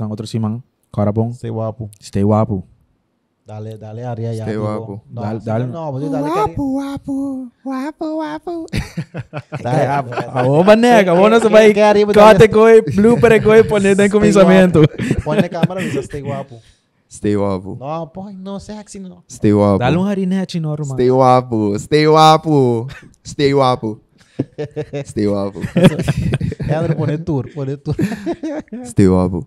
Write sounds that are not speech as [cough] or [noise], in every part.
sang otro simang. Karabong. Stay guapo. Stay wapo. Dale, dale, Aria, ya. Stay digo. guapo. No, Dale, dale. No, pues dale, Cari. wapo, wapo, wapo. Dale, guapo. Awo ba nega? Awo na sabay. Kaya rin mo Kate dali- ko eh. Blooper ko. Poned na yung kumisamento. Põe na câmera, Luisa, stay guapo. Stay wapo. No, põe, no, sexy, no. Stay wapo. Dalong hari na chinoro man. Stay wapo. Stay wapo. Stay wapo. Stay wapo. É, [laughs] André, põe tour, põe tour. Stay wapo.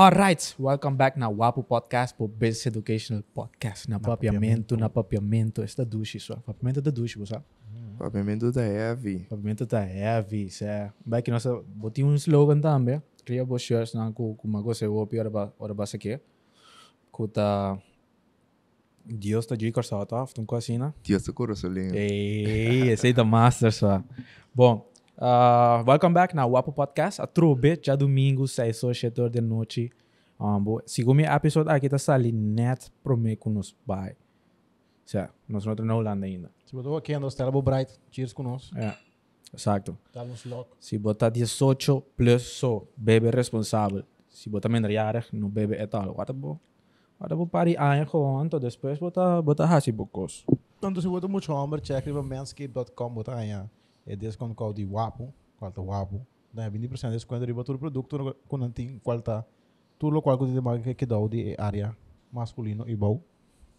Alright, welcome back na Wapo Podcast po Business Educational Podcast. Na papiamento, na papiamento. Esta dushi só. Papiamento da dushi, você Pavimento da heavy. Papiamento tá heavy, sé. Vai que nossa, botei um slogan também. Cria bo shirts na ku kumago se wopi ora ba ora ba sake. Kuta Dios ta jikar sa ta, tum ko asina. Dios te corazolinho. Ei, esse aí da master só. Bom, uh, welcome back na Wapo Podcast. A trobe, já domingo, 6 horas, 7 horas da noite. Um, bo, segundo episode aqui tá sali net prome com nos bai. Sé, nós não na Holanda ainda. Se botou aqui, nós temos Bright. Cheers conosco. É, exacto. Dá uns loucos. Se botar 18 plus so, bebe responsável. Se botar minderjarig, não bebe etal. Wat bo? Wat bo pari aan gewoon, to depois botar botar hasi bocos. Tanto se botou muito homem, check aí manscape.com, botar aí. É desconto com de Wapo, qual tá Wapo. Dá 20% de desconto de todo produto, quando não tem qual tá. Tudo o qual que tem mais que dá de área masculino e bom.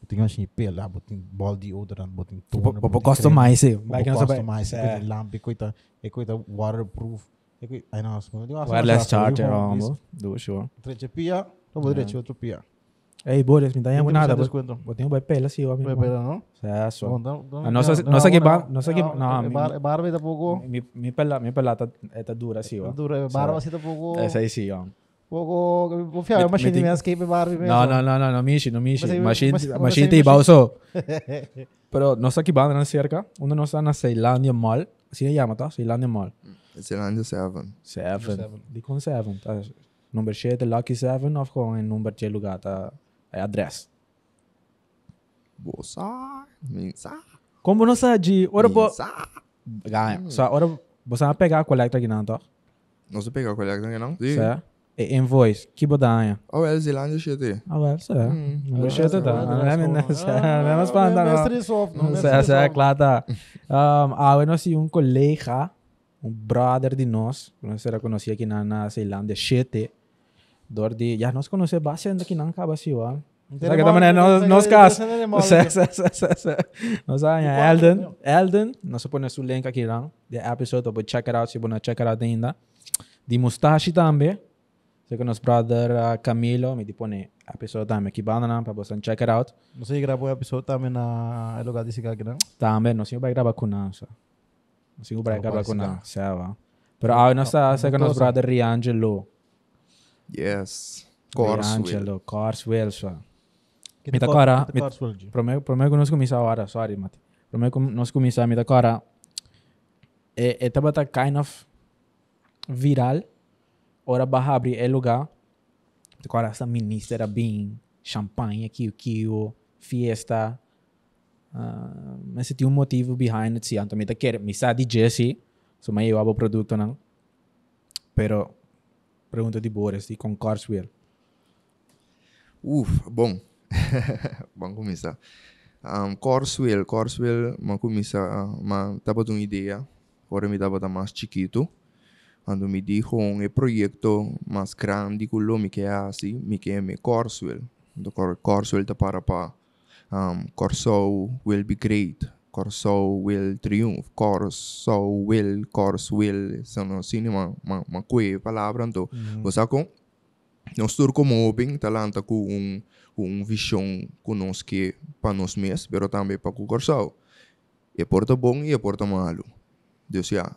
Botin assim, pela, botin body odorant, botin toner. Popo customize. Vai que não sabe. customize, É. coita lamp, coita, e coita waterproof. E coita, ai não, como eu digo, Wireless charger, ambo. Do show. Treche pia, não vou treche outro pia. Ei, Boris, me dá uma nada. desconto. Botei um vai pela assim, ó. Vai pela, não? É, só. Bom, então- então- Ah, nossa- não, nossa não, que não, ba- nossa que- não, é mi- bar- é barba da pouco. Mi, mi pela, mi pela tá, é tá dura assim, ó. Dura, é barba assim da pouco. Essa aí sim, ó. Machine. Não, não, não, não, não, mishi, não mishi. Mas aí- Machine, mas- mas machine aí tem machine- balso. [laughs] Pero nós aqui banda na cerca, onde nós na Ceilândia Mall. Assim é chama, tá? Ceilândia Mall. Zelândia 7. Seven. Seven. Die kon seven. Tá? Nummer 7, Lucky 7 of gewoon een nummer 10 lugar, tá? É adres. Bossa. Minsa. Como nós de ora bo ganha. Só ora você vai pegar a coleta aqui não, tá? Não se pega a colher também, não? Sim. Certo? E invoice, que bodanha. Oh, é Zelândia 7. Ah, well, certo. Hum. Nummer 7 tá. Não é Ah, mentira, não é mais para Não é andar. stress off, não é Não sei, stress sei, off. claro, tá. Um, ah, nós tinha um colega, um brother de nós, nós era conhecido aqui na, na Ceilândia, Chete. Dor de, já nós conhecemos bastante aqui na Caba, assim, ó. Sabe que também é nós, nós casos. Sé, sé, sé, sé, sé. Nós aí, Elden, Elden, nós põe o link aqui lá, de episode, para check it out, se você check it out ainda. De Mustache também. Sei que nosso brother uh, Camilo me põe episode também aqui, banda, para você check it out. Não sei gravar o episódio também na lugar desse cara aqui, não? Também, nós tínhamos que gravar com nós. Nós tínhamos que Só gravar com pode nós, sabe? Pero ah, nós está, sei que nosso Cosa. brother Riangelo. Yes. Corswell. Riangelo, Corswell, só. Que Me te tá cor- cara, que te me- corta, Swirl, G? Primeiro, primeiro que nós começamos agora, sorry, Mati. Primeiro que nós começamos, me agora, é, é tava tá kind of viral. Ora barra abrir é lugar. Agora essa ministra bem, champanhe, aqui, aqui, fiesta. Uh, mas tinha um motivo behind it, sim. Me tá quer, me sa de Jesse, so may iwa produto não. Pero, pergunta de Boris, de com Carswell. Uf, bom. [laughs] Vamos começar. Um, Corswell, Corswell, ma começar, ma tava uma ideia, agora me tava mais chiquito. Quando me dijo um projeto mais grande que lo me que assim, me que me Corswell. Cor- Corswell tá para para um, Corso will be great. Corso will triumph. Corso will, Corso will. São assim, uma, uma, uma coisa, palavra, então. Você com nós tur como open talanta com um um visão conosco que para nós mesmos, pero também para o corso. E porta bom e porta malo. Deus já.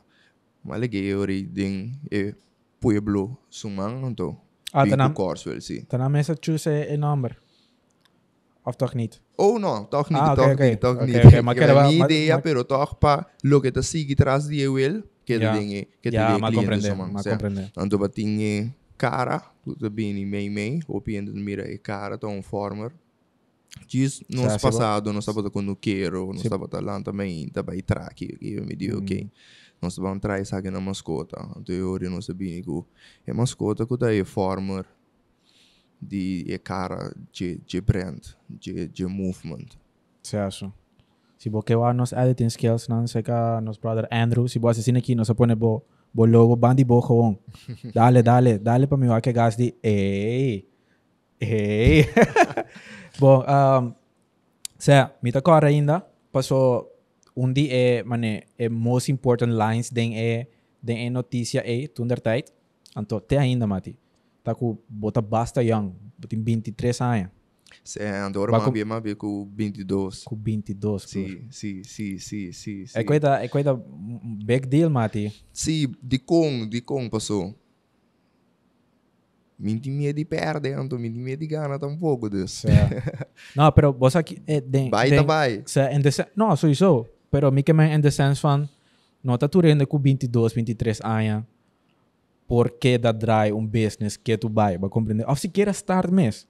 Malagay ori ding e pueblo sumang. Ah, to Corswell, sim. tá na mesa choose een number. Of toch niet? Oh, não, toch niet, Ah, oké, toch oké. niet, toch Oké, niet. oké, maar Ik quero heb wel- een maar- ideia, maar- pero toch pa lo que te sigue tras de ele, que Ja. te dinge, que te Ja, dinge clientes sumang. maar sim. compreender. Então, batinha cara, tudo bem, meio meio, ou piende mira e cara, tá um farmer. Diz, no passado, nós estávamos com o queiro, nós Sim. estávamos lá também, também traque, que eu me digo, ok. Nós estávamos atrás, sabe, na mascota. Então, eu não sabia que é mascota que é farmer, de é cara, de, de brand, de, de movement. Certo. Si vos que va nos editing skills, não sei que nos brother Andrew, si vos assina aqui, nós põe bo, bo logo, bandi bo gewoon. Dale, dale, dale para mim, vai que gas de, ei, ei. [laughs] Bom, um, se, mi ta kora ainda, passou dia é, mane, é most important lines den é, den é notícia é, tunder tijd. Anto, te ainda, mati. Tá com, bota basta young, tem 23 anos, Se mais com- bem, mais bem com 22. com 22. bro. Sim, sim, sim, sim, sim. É coisa, é coisa big deal, Mati. Sim, de com, de com passou. Tem medo de perder, então me tem medo de ganhar tampouco disso. [laughs] não, pero vos aqui é den, Vai, tá vai. se, não, sowieso. Pero mi que me in the sense van não tá turendo com 22, 23 anos. Porque da dry um business que tu vai, vai compreender. Of se queira start mes.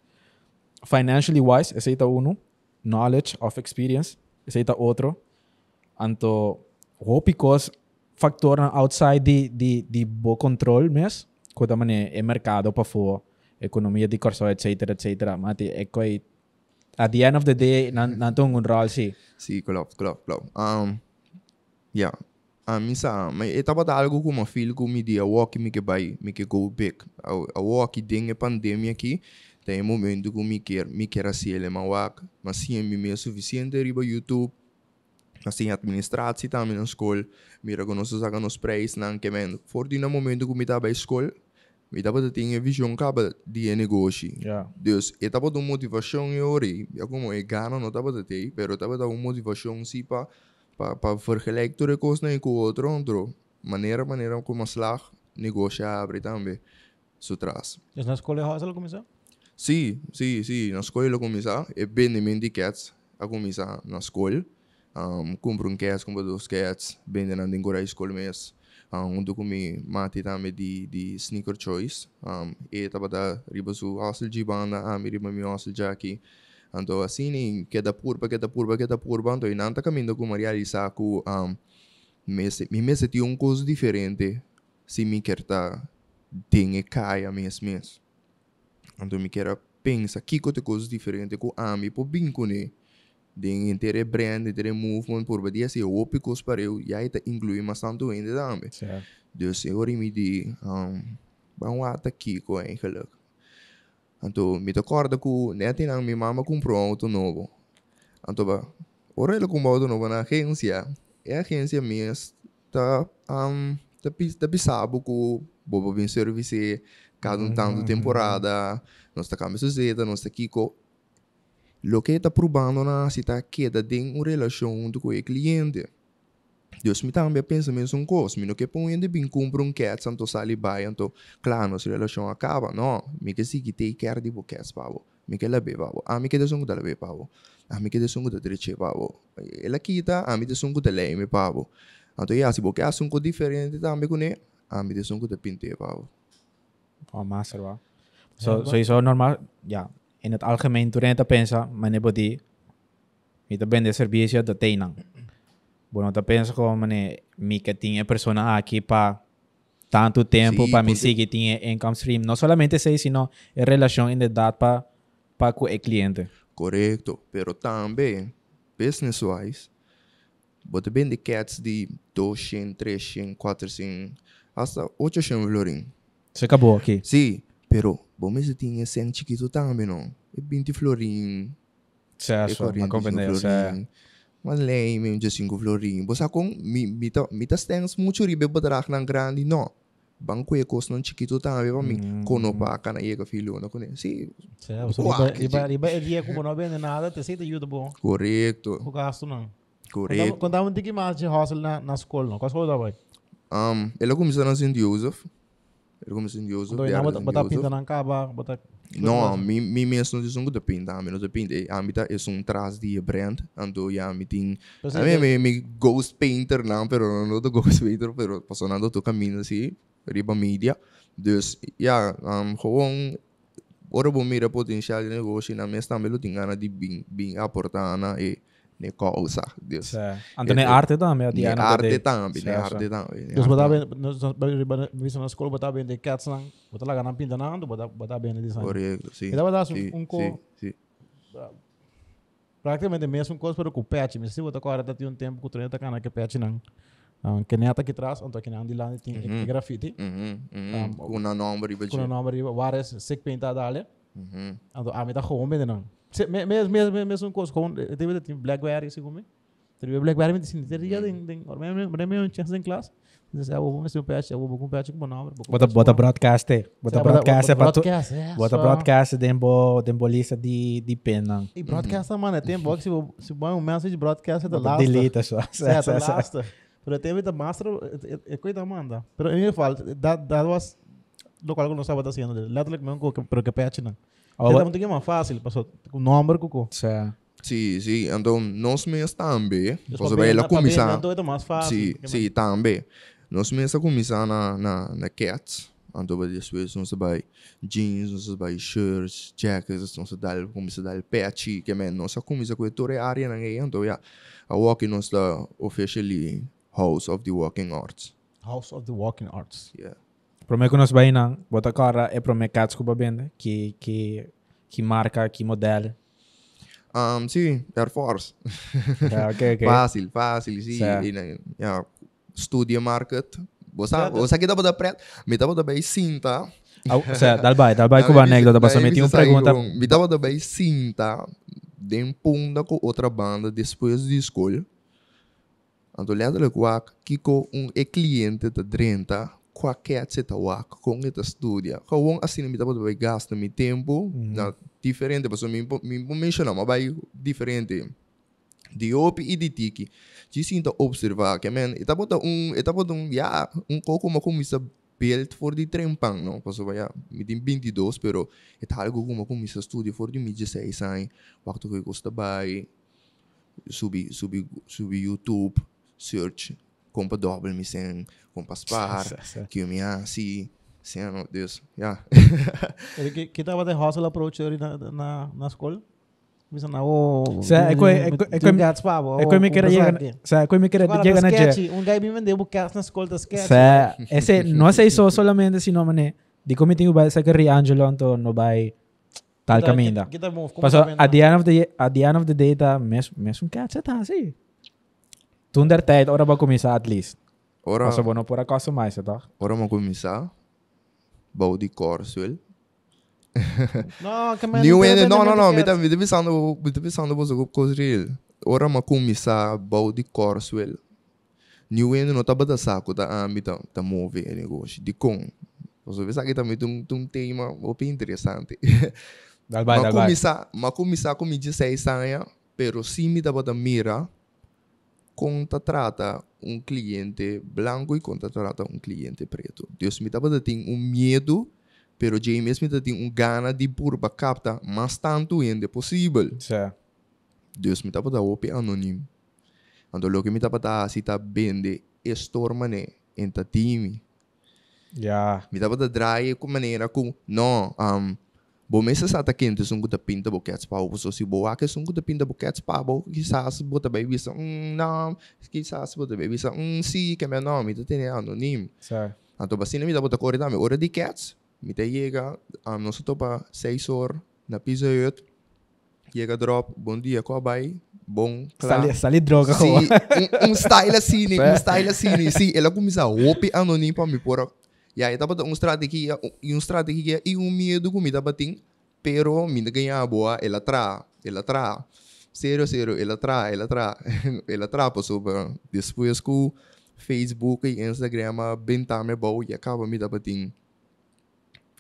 Financially wise, esse aí tá uno. Knowledge of experience, esse aí tá outro. Anto, hopicos factor na outside de, de, de bo control mes. Kuda man é, é mercado para fora, economia de corso, etc, etc. Mati, é coi at the end of the day, nan, nantong un rol si. Sim, klopt, klopt, klopt. Um, ja, a mim sa, mas eu tava algo com uma filha com me dia walk me que vai, me que go big. A, a walk tem a pandemia aqui, tem um momento que me quer, me quer assim ele mas walk, mas sim me me suficiente riba YouTube. Assim, administratie também na escola, mira que nós usamos nos preços, não que men. For die momento que me tava escola, me tava tinha visão caba de negócio. Yeah. Dus eu tava dando motivação e ori. Eu como é gana não tava de ter, pero tava dando motivação sim para para para vergelijken tudo coisa nem com o outro, outro. Maneira maneira como slag negócio abre também. So traz. Dus na escola rosa ela começou? Sim, sim, sim. Na escola eu começar, é bem de cats, a começar na escola. Um, compro um cats, compro dois cats, nada em escola mesmo. Um, onde comi mate também de, de sneaker choice. Um, e tava da riba su hostel de banda, a mi riba mi hostel já aqui. Então assim, nem queda purba, queda purba, queda purba. Não tá caminhando como realizar que um, me, se- me, me senti uma coisa diferente se me quer tá e caia mesmo mesmo. Então me quero pensar que coisa coisas diferentes com a mim por com. Den intere brand, intere movement por badia se opicos para eu e aí tá incluir mas tanto ainda também. Certo. Dus eu ori me di um bang wata aqui com eigenlijk. Então me recorda que neti nang mi mama comprou um auto novo. Então ba ora ele comprou auto novo na agência. E a agência mesmo tá um tá tá pisabo que bobo vem service cada um tanto temporada. Nós tá caminhando zeta, nós tá aqui com lo que está provando na se tá queda tem uma relação com o cliente. Deus me também pensa mesmo um coisa, me não que põe de bem compra um cat, santo sali vai, então, claro, nossa relação acaba, não, me que se que take care de cats, pavo, me que labe, pavo, a me que de sungo da labe, pavo, a me que de sungo da treche, pavo, ela quita, a me de sungo da leme, pavo, então, ja, se você quer sungo diferente também com ele, a me de sungo da pinte, pavo. Oh, master wa. Ja, So, ba- sowieso normaal, ja, in het algemeen, te pensa, mane body, mi te vende servicio de teinan. Bueno, te pensa como mane, mi que tiene persona aquí pa tanto tempo Sí, para mi porque- seguir tiene income stream. No solamente sei, sino en relación en verdad pa pa con el cliente. Correto, pero também, business-wise, você vende cats de 200, 300, 400, hasta 800 florin. Se acabou aqui. Sim, pero vamos se tinha 100 chiquito também, não? É 20 florin, Se é acho, ma 45 compreendeu, se florin. Mas lei, mesmo de 5 florin. Você com, mi, ta, mi ta stens muito ribe bedrag ng grande, não. Banco e costo ng chiquito também, para mim, Mm. kono pa ka na iega filho na kone. Sim, Certo. Uau, riba, que ele ia como não vende nada, te sei te ajuda bom. correto, O gasto não. correto. Quando dá um tique mais de hostel na, na escola, não. Qual escola dá vai? Um, ele começou na St. Joseph. Joseph. Quando era não bota, pinta na caba, bota... Não, mi, mi mesmo não diz um pinta, a não te pinta. A mim tá é um traz de brand, ando ya mi. Pues A mim mi, mi ghost painter não, pero não do ghost painter, pero passando tu caminho assim, riba mídia. Dus ja, um, gewoon ora bom mira potencial de negócio na mes também lo tinha de bem bem aportar na e ne causa. Dus ne Ito- arte também, ne arte de- também, ne sim. arte também. ne Dus arte botar também. bem, nós nós na escola botar bem de cats lang, botar lá na pinta na ando, botar botar bem de design. Correto, sim. E dá botar sim, um sim, co sim. praticamente mesmo coisa para o patch, mas se botar agora tem um tempo que o treino tá cana que patch não. Um, que neta aqui atrás, onde que não de lá tem grafite, Mhm, mhm. Um, Com na nombre iba com o nome de várias sec pintada ali. Ando a mim tá gewoon bem não. Mesmo mesmo mesmo coisa com teve tem blackberry segundo Teve blackberry me disse, teria tem tem, or mesmo mesmo um chance em classe. Diz, eu vou ver o patch, eu vou com patch com nome. Bota, bota broadcast, eh. Bota broadcast, é tu... broadcast. Bota só- broadcast dembo, dembo lista de, de penang. E broadcast, mano, tem box, se o- se o um message broadcast é [laughs] [laughs] da Bota last. delete só. Certo, é last. Pero teve da master, é coisa manda. Pero eu falo, that, that was lo qual eu não estava fazendo. Letterlijk mesmo, que- pero que patch não. Que é mais fácil, passou com número, com Sim. Sim, sim. Então, nós mesmos também, você vai lá começar. Então, é mais fácil. Sim, sim, também. Nós mesmos começar na, na, na Cats. Então, depois, nós vai jeans, nós vai shirts, jackets, nós vai começar a dar patch, que é nós começar com toda a área na então, ja, a walking nós da officially House of the Walking Arts. House of the Walking Arts. Yeah. Para mim, que nós vai não, bota cara é para o mercado que vende, que, que, que marca, que modelo. Um, sim, Air Force. Yeah, okay, okay. [laughs] fácil, fácil, sim. Yeah. Yeah. Market. Você, que você dá para preto, me dá para sim, tá? Certo, dá bem, dá bem com a anécdota, mas também tinha uma pergunta. Me dá para bem cinta? De um punda com outra banda depois de escolha. Ando olhando lá com a Kiko, um cliente de 30, kwa ket sita wak, kung ita studia. Kawong asin mi tapos bay gasto mi tempo na diferente, paso mi mi mention ma bay diferente. Diop e de tiki. Disinta observar que man, ita bota um, ita bota um, ya, um coco ma como isso built for the trempang, no? Paso ba ya, ah, mi din 22, pero ita algo como como isso studio for the 16 ay, wakto ko costa bay, subi, subi, subi YouTube, search, compa double me sen, compa spar, que eu me assim, sen, no, Deus, ja. [laughs] Ele que que tava de hustle approach ali na na na escola. Bisa na o. Sa- é co- é co- é co- gats pa, o- É que me o queira presente. llegar, o sea, é que me queira Agora, llegar da na sketch, je. Um guy me vendeu o cast na escola da sketch. O sea, ese no se hizo solamente sino mané. Di como tengo vai sa que Angelo anto no vai tal caminda. Kita move. como Paso tá vendo? at the end of the at the end of the day ta mes mes un cat tá assim. Tunder tijd ora ba começar at least. Ora, Paso bueno por a customize tá. ora mo começar. Bouw die Corswell. Não, que [laughs] New não tem no no, vendimento de me tá me tá pensando, me tá pensando você com coisa real. Ora ma começar bouw die Corswell. New en no tá bada saco tá a me tá tá move o negócio de com. Você vê sabe também um um tema bem interessante. [laughs] Dal vai, ma dal vai. começar, ma começar com me diz seis anos, pero se me dá bada mira com tá trata um cliente branco e com tá trata um cliente preto. Deus me bada tem um medo pero James me tem um gana de purba capta mas tanto ainda possível. Sim. Deus me tapa da ope anônimo. Ando lo que me tapa da si ta bende estormane em ta time. Ja. Me tapa da draai com maneira com não, um, Bo mesa sa ta quente sungguh da pinta bokets pa so si bo ake sungguh da pinta bokets pa bo quizás bo ta baby sa mm, não quizás bo ta baby sa mm, si que meu nome ta tem anônimo. Sim. Então, basta me dá bota corre dame. Hora de cats, me te chega, um, nós topa 6 horas na pizza hut. Chega drop, bom dia, qual vai? Bom, claro. Sali, sali droga ko. um, um style assim, Sim. um style assim. Sim, ela começa a ope anônimo para me pôr. E aí, um estratégia, e um estratégia e um medo que me tava tem, pero me ganha boa, ela tra, ela tra. Sério, sério, ela tra, ela tra, [laughs] ela tra, passou depois que o Facebook e Instagram bentame bom e acaba me tava tem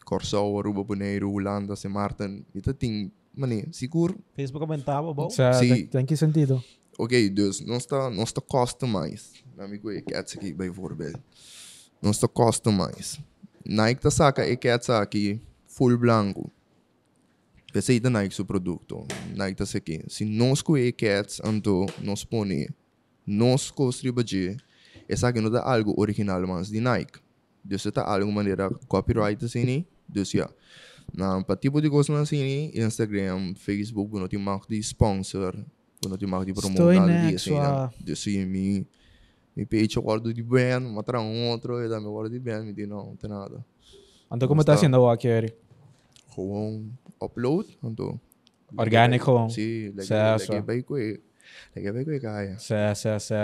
Corsau, Aruba, Bonaire, Holanda, Maarten, me tava tem, mané, seguro, Facebook aumentava, bom. Sim, Sim. tem, que sentido. Ok, dus não está, não está customize. Na minha coisa, cats aqui, bijvoorbeeld. Não está customize. Nike tá saca e cats aqui, full blanco. Pensei da Nike seu produto. Nike tá aqui. Se nós coe cats, anto, nós põe, nós de, essa aqui não dá algo original, mas de Nike. Dus ita alguma maneira copyright assim, dus ja. Na pa tipo de coisa assim, Instagram, Facebook, não tem mais de sponsor, não tem mais de disso, sua- né? Dus sim, mi mi page eu guardo de bem, matra um outro, e dá me guardo de bem, me diz não, não tem nada. Ando como tá Basta- sendo o aqui, Eri? Gewoon upload, então. Organic gewoon. Sim, Certo. lekker bij kwijt. Lekker bij kwijt, kaya. Sé, sé.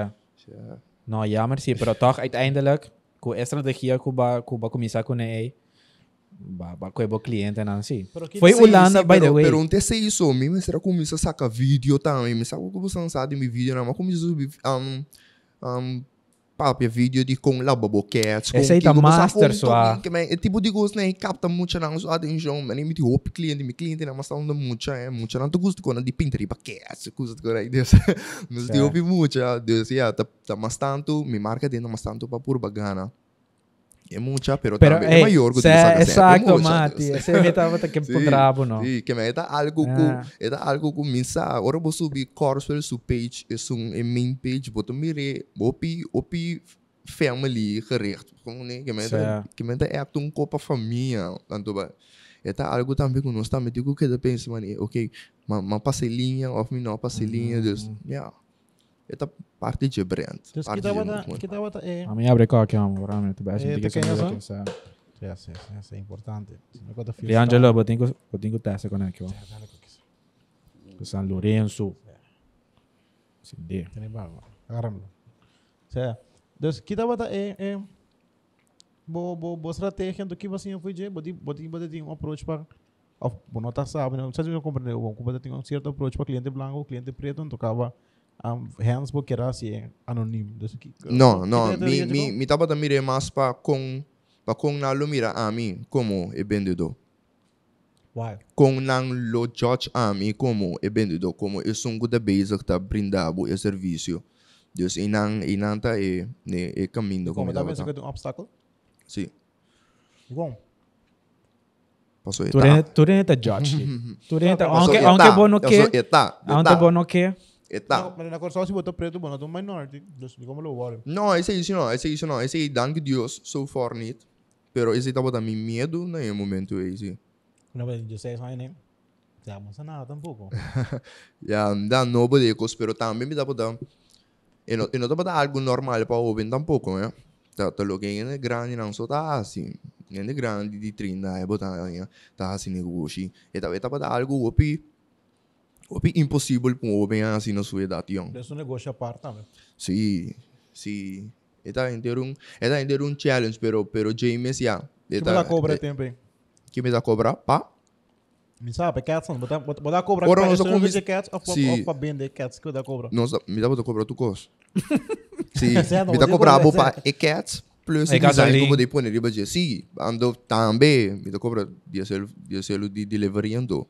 Ja. No, jammer sim, pero toch uiteindelijk, com a estratégia que ba, que ba começar com ele, ba, com o cliente não assim. Que- Foi Sim, Holanda, sim, by the way. Pero não sei isso, me mas será como isso saca vídeo também, me sabe como você sabe me vídeo, não, mas como isso um um papo vídeo de com lavabo cats, com Esse aí tá que você master, com- sua. que é tipo de coisa, né, capta muito não sua atenção, mas nem me hope cliente, me cliente não, mas tá dando muito, é muito, não tu gosto quando de pintar para cats, coisa de coisa Deus. Mas de Certo. hope muito, Deus, yeah, tá tá mas tanto, me marca dentro, mas tanto para por bagana. É muito, pero, Pero, também é hey, maior que sempre, exacto, Mati. Deus. Ese me estava que Sí, por brabo, no? Sí, que me está algo Ah. com está algo com minsa. Agora vou subir Corswell su page, é um é main page, boto mire, opi opi family gericht. Como né, que me está que me está é um copa família, tanto ba. Está algo também com nós também digo que depende mano, ok, ma ma passe linha, of me não passe linha, dus ja. Está parte de brand. Dus parte kita de bata, muito. kita bata eh. A mim abre qualquer um, realmente. Basta Eh, que te quedas, que no? essa. Ja, sí, sí, sí, é importante. Não botinho testa com aqui, ó. Ja, dale com isso. Com San Lourenço. Sim, de. Tem barba. Agarra-me. Ja. Dus kita bata eh eh bo bo bo estratégia do que você foi de, boti boti boti tem um approach para of bono tá sabe, não sei se eu compreendo, bom, como tem um certo approach para cliente branco, cliente preto, então tocava um, hands porque era assim, anônimo. Dus que No, que no, mi, mi, mi tapa da mire mais para com para com na lo mira a mim como é vendedor. Why? Com na lo judge a mim como é vendedor, como é um good basic tá brindado é serviço. Dus inang inanta é né é caminho Como como tá tá. pensando que é um obstáculo? Sim. Bom. Passou Tu renta, tu renta George. [laughs] Tu renta, Passou aunque, aunque bom no que, aunque bom no que, Etá. Não, mas na cor só se botou preto, bom, não minority. Dus como lo worry. Não, esse é isso não, esse é isso não. Esse é dank Deus so far niet. Pero esse tapa [laughs] da mim medo no momento esse. Não, mas 16 anos, né? Já não sei nada tampouco. Ja, da no bodecos, pero também me dá para dar. E não, e não dá para dar algo normal para o ouvir tampouco, né? Tá, tá logo em grande não só tá assim. Em grande de 30, é botar aí, tá assim negócio. E tá, tá para dar algo opi opi impossível para o homem assim na sua idade, young. Dus um negócio à parte também. Sim, sim. Eta inteiro um, eta inteiro um challenge, pero pero James já. Que botar cobra tempo. Que me dá cobrar, pá. Me sabe, cats, não. Botar botar cobra para nós isso não de cats ou para vender cats que botar cobra. Nós, me dá para cobrar tu coisa. Sim, me dá cobrar cobra, para certo. e cats plus E design como de pôr riba de sim, ando também me dá cobrar de ser de ser de delivery ando.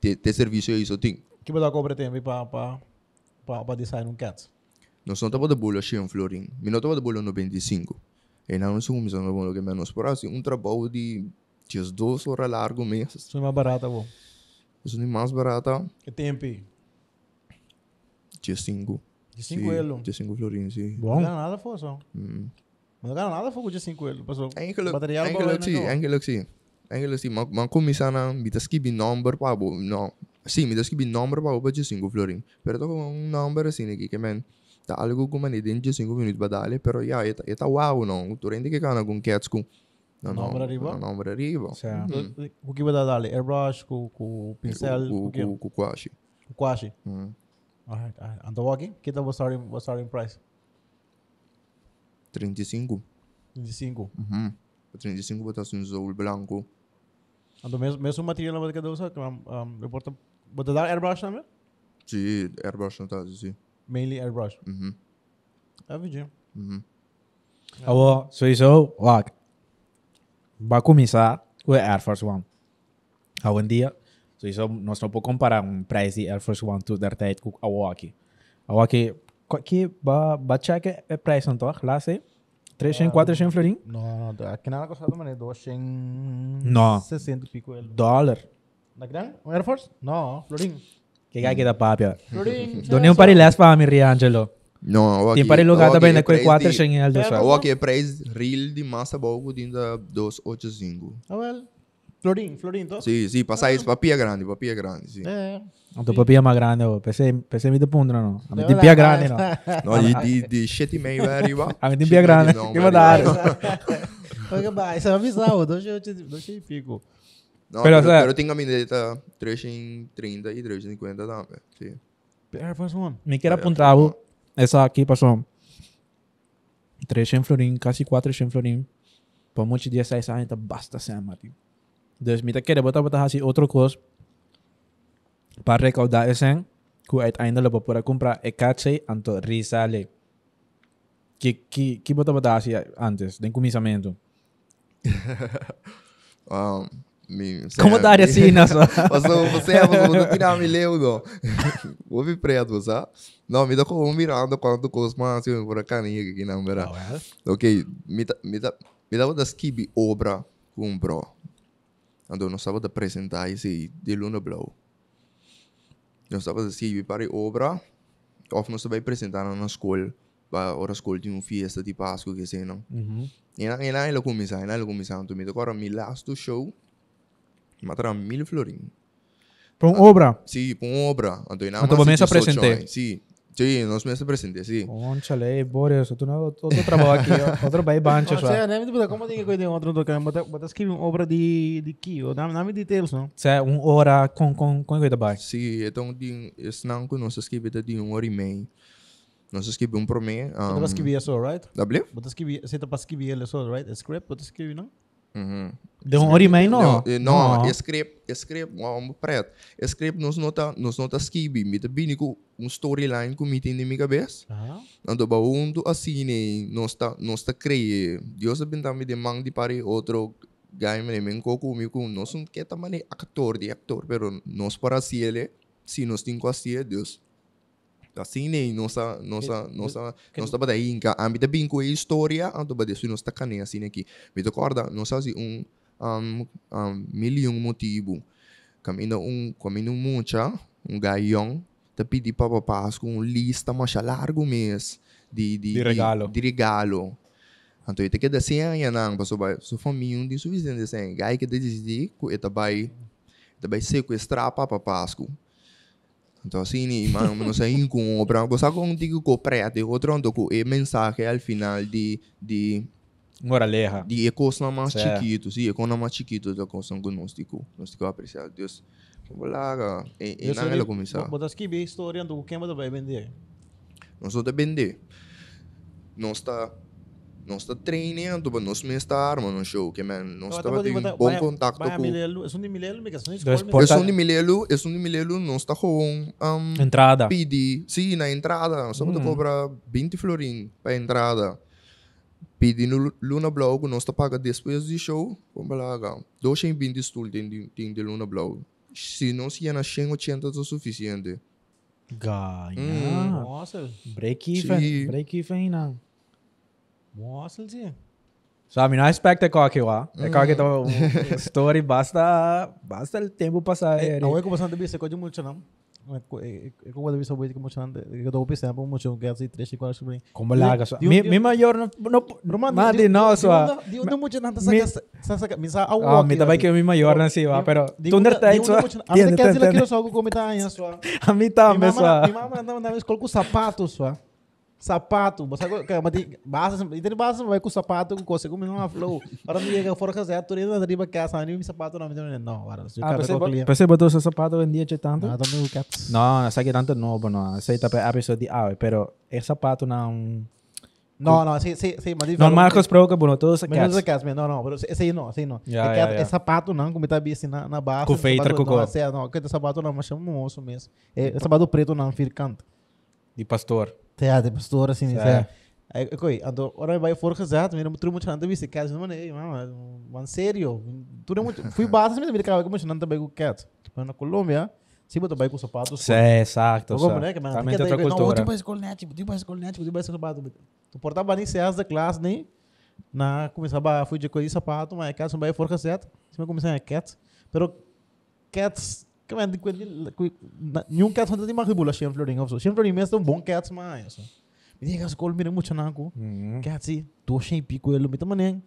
Te serviço isso tem. Que botar cobra tempo para para para para design um cats. Nós não tava de bolo cheio em Florim. Me não tava de bolo 95. E não sou começando a bolo que menos por assim um trabalho de dias dois horas largo mês. Isso é mais barata, bom. Isso não é mais barata. Que tempo aí? Dia 5. De 5 euros. Dia 5 florin, sim. Não bom. ganha nada, foi só. Hum. Mas não ganha nada, foi de 5 euros. Passou. Eigenlijk, Materiaal eigenlijk bouwen sim, en eigenlijk sim. Eigenlijk sim, maar man kom isa na, mita skibi number pa bo, no. Sim, skibi number pa bo pa dia 5 florin. Pero to kung number assim, que que men, tá algo como nem dentro de 5 minutos badale, pero ya, eta, eta wow, no. Tu rende que kana com cats com, no, no, Number arriba? no, number arriba. Certo. Uhum. O que vai dar ali? Airbrush, com com pincel, Com, o que? com, com quashi. Com quashi. Hum. Alright, alright. Então aqui, que tá o starting, o starting price? 35. De 5. Mhm. 35 botas um zoul blanco. Então mesmo mesmo material não vai ter usar, que um reporta Bota dar airbrush também? Sim, airbrush não tá assim. Mainly airbrush. Mhm. É vídeo. Mhm. Awo, sowieso, wag. Va começar com a Air Force One. Hoje em dia, sowieso, nós não podemos comparar um preço de Air Force One to der tijd com a Waki. A Waki, que ba ba check é preço não toch? Lá sei. 300, 400 florin? Não, não, aqui não é coisa também, 260 Não. e pico. Dólar. Um Air Force? Não, Florin. Que gai que da papia. Florin. Doni um pariles para mi Riangelo. Não, Tem para lugar também na quei 4 sem el do É, só. O aqui é preço real de massa bogo de 285. Ah, well. Florim, Florim, to? Sim, sim, passar isso papia grande, papia grande, sim. É. Ang to papia más grande, oh. Pese pese mi de punto no. Ang Wala tin pia pa. grande no. Não, de de de shit e meio arriba. Ang tin pia grande. Que va dar. Oiga, ba, isso é dois dois e pico. Não, Pero, pero, o sea- pero tenho a minha data 330 e 350 também, sim. Air Force One. Me queda apuntado essa aqui passou 300 florim, quase 400 florim. Por muitos dias sai sai, tá basta sem mati. Dus me queda botar botar assim outro coisa para recaudar esse que uiteindelijk we poder comprar e catse anto risale. Que que que botar botar assim antes, de começamento. [laughs] Um, mi, Como dar assim na sua? Passou, você é, você não tirar me leu, não. Vou vir preto, sabe? Não, me dá como mirando quando cosma assim, por a caninha aqui na vera. Ok, me dá, me dá, me dá uma das kibi obra com um bro. Ando, não de apresentar esse de Luna Blow. Não estava de kibi para obra, ou não estava apresentar na escola, para a escola tinha uma festa de Páscoa, que sei não. Mhm. E na e na ela começar, e na ela começar, então me agora me last show, matra mil florim. Para uma obra. Sí, por obra. Então, e na Então, você se apresentou? Sim, sim, nós me apresentei, sim. Conchale, Boris, tu não outro trabalho aqui, [laughs] outro bem bancho Você, só. né, me diga, como tem que cuidar outro do cara, bota bota escrever uma obra de de que, o nome nome details, não? Se um hora com com com coisa bai. Sim, então, de, esse não que nós de um hora e meia. Nós escrevemos um para mim. Bota para escrever só, right? Escrever, você tá para escrever só, right? Script, bota escrever, não? Uhum. De um hora não. Não, eh, não, escreve, escreve, um preto. Escreve nos nota, nos nota escrever, me tá bem com um storyline que tem na minha cabeça. Ah. Ando ba undo assim, nós tá, nós tá creia. Deus abinta me de mang di pare outro guy me men ko kumi ko nós um que tamane actor de actor, pero nós para si ele, si nós tem com assim Deus. Assim nem nossa nossa nossa tá daí inca, a da bem com a história, ando ba desu nós tá cane assim aqui. Me recorda, nós assim um um um milhão motivo. Camino um camino mucha, um gaião, te pedi para papás com lista mais largo mês de, de, De regalo. De, de regalo. Então, ito que desenha yan ang paso ba so família di suficiente desenho. Gai que decidi que vai ito vai sequestrar para papasco. Então, assim, ni man, não sei com obra, você com digo que prete, outro ando com e mensagem ao final de de Um hora leja. de ecos na mais Certo. chiquito, sim, ecos na mais chiquito da coisa gnóstico, gnóstico apreciado. Deus, wala ka, e, e não ela começar. Bota escrever história do quem bota vai vender. Nós não depende. Nós está nós está treinando, mas nós arma no show, que man, nós está tendo bom contato com é um de me questão Dois escola. por- Eu sou de Milelo, eu sou de Milelo, nós está com um, Entrada. pedi, sim, na entrada, nós estamos a cobrar 20 florim para entrada. Pedi no Luna Blow, nós está paga depois do show, como lá, 220 stool tem de, tem de Luna Blow. Se não se na 180 é suficiente. Ganha. Nossa, Break even. Sim. Break even na. nossa, sim. Sabe, não expecta que aqui lá. É que aqui um story basta basta o tempo passar. Eh, eh, Não é que bastante bem, coisa muito não. É que quando eu vi que muito não, eu dou pensando por muito que assim três e quatro sobre. Como larga só. Di- Mi di- mi maior no no Roman, mas de não só. Di uno muito não Mi- sa sa sa misa a Ah, mi também que mi maior não sei, va, pero Di tu uno- understand di uno só. muito- A mim quer dizer que eu só como tá aí só. A mim também Mi mama, mi só. mama andava na escola com sapato só. Sapato, que mati base, entende base vai com sapato com coisa como não flow. Para me chega fora casa, tu ainda driba casa, nem sapato não, não, não, agora se Ah, cara você com cliente. você botou seu sapato de tanto? Nada meu cats. Não, não sei que tanto novo não. Aceita para episódio de ave, pero esse sapato não. Não, não, sei sei sei, mas Normal que os pro que bono todos Menos cats. de cats, não, não, pero esse aí não, esse não. É que é, é sapato não, como tá bem assim na na base. Com feitra, sapato, cocô. Não, esse é, não, que é sapato não, mas chama moço mesmo. É, é sapato preto não, firkant. De pastor. Ja, de pastor assim, Oké, ando, ora vai for gezet, maar moet moet aan de wisse kat, não nee, man, man sério. Tudo muito, fui base mesmo, me cara como não também com cat. Tipo na Colômbia, se botou com sapatos. Sí, exacto. Como, né, que man, porque outra Não, cultura. tu vai escola net, tu vai escola net, tu vai sapato. Tu portava nem seas da classe nem na começava a fui de coisa sapato, mas cat não vai for gezet. Se me começar a cat, pero cats Como é que nenhum cat não tem mais ribula Shem Florin of so. Shem Florin mesmo é bom cat mas isso. Me diga escola mira muito na ko. Mhm. Kaya si, do siya pico ele mita maneng.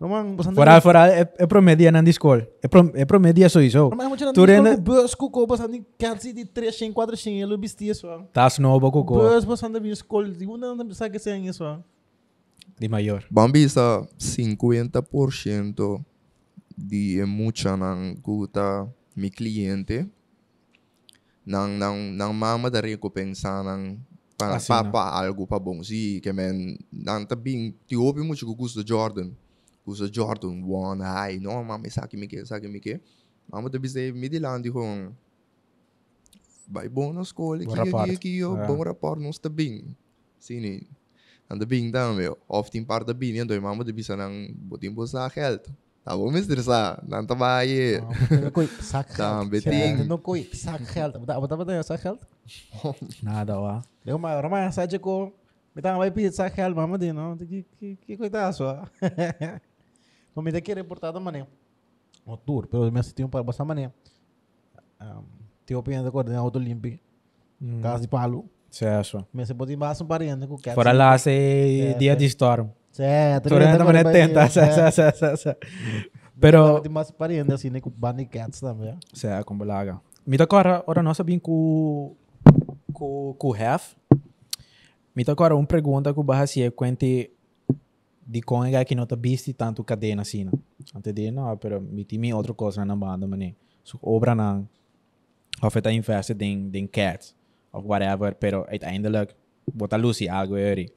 Romang basan Foral, foral, é, é promedia na escola. É, pro, é promedia mo siya Tu na bus ni kaya si di 3 siya 4 siya ele bistia so. Tá novo com o Bus basan da escola, di una na sa que siya isso. de maior. Bambisa 50% de mucha ng kuta mi cliente nang nang nang mama dari ko pensa nang para Assim, pa, né? pa algo pa bom si que men nang tabing ti opi mo ko gusto Jordan gusto Jordan one ai no mama sa mi que sa mi que mama tabi se mi dilandi kong vai bom na escola Bom aqui rapport. aqui aqui É. bom rapport nos tabing sini Ang dabing dami, often par dabing yan, doy mama dabi sa nang buting po sa health. Não sac Tá, health. beting. Não coi sac health. Bata bata bata sac health. [laughs] Nada, ó. Lego ma rama sa je ko. Mita vai pedir sac health mama di no. Que que que coitado só. Não me dá que reportado mané. O tour, pero me assistiam para basta mané. Tio opinião da cor de auto limpi. Mm. Casa de palo. Certo. Me se pode basta um parente com cat. Fora lá, se dia de storm. Certo. Torrenta mané tenta. sa- sa- sa- sa- sa. Pero, Tem mais parente assim, né, com bunny cats também. Certo, como laga. Me toca ora, ora nós sabem com com com half. Me toca ora uma pergunta que o barra se é quente de como é que não tá visto tanto cadena assim, não. Antes de não, pero me tem outra coisa na banda, mané. So obra não. Of het invested in in cats of whatever, pero uiteindelijk bota Lucy algo aí.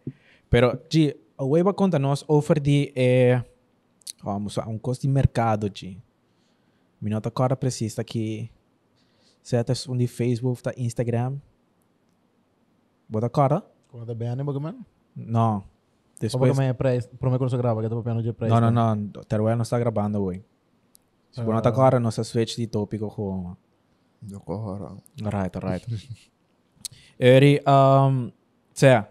Pero G, a ba conta nós over de eh vamos a um custo de mercado. Me nota agora precisa que certas um de Facebook, tá Instagram. Bota agora? Quando é bem, né, Bagaman? Não. Depois. Bagaman é não se grava, que eu tô papel de preço. Não, não, não. Teruel não está gravando, güey. Se for Ah. nota agora, nossa switch de tópico com. Doko hara. Right, right. [laughs] Eri, um, sea,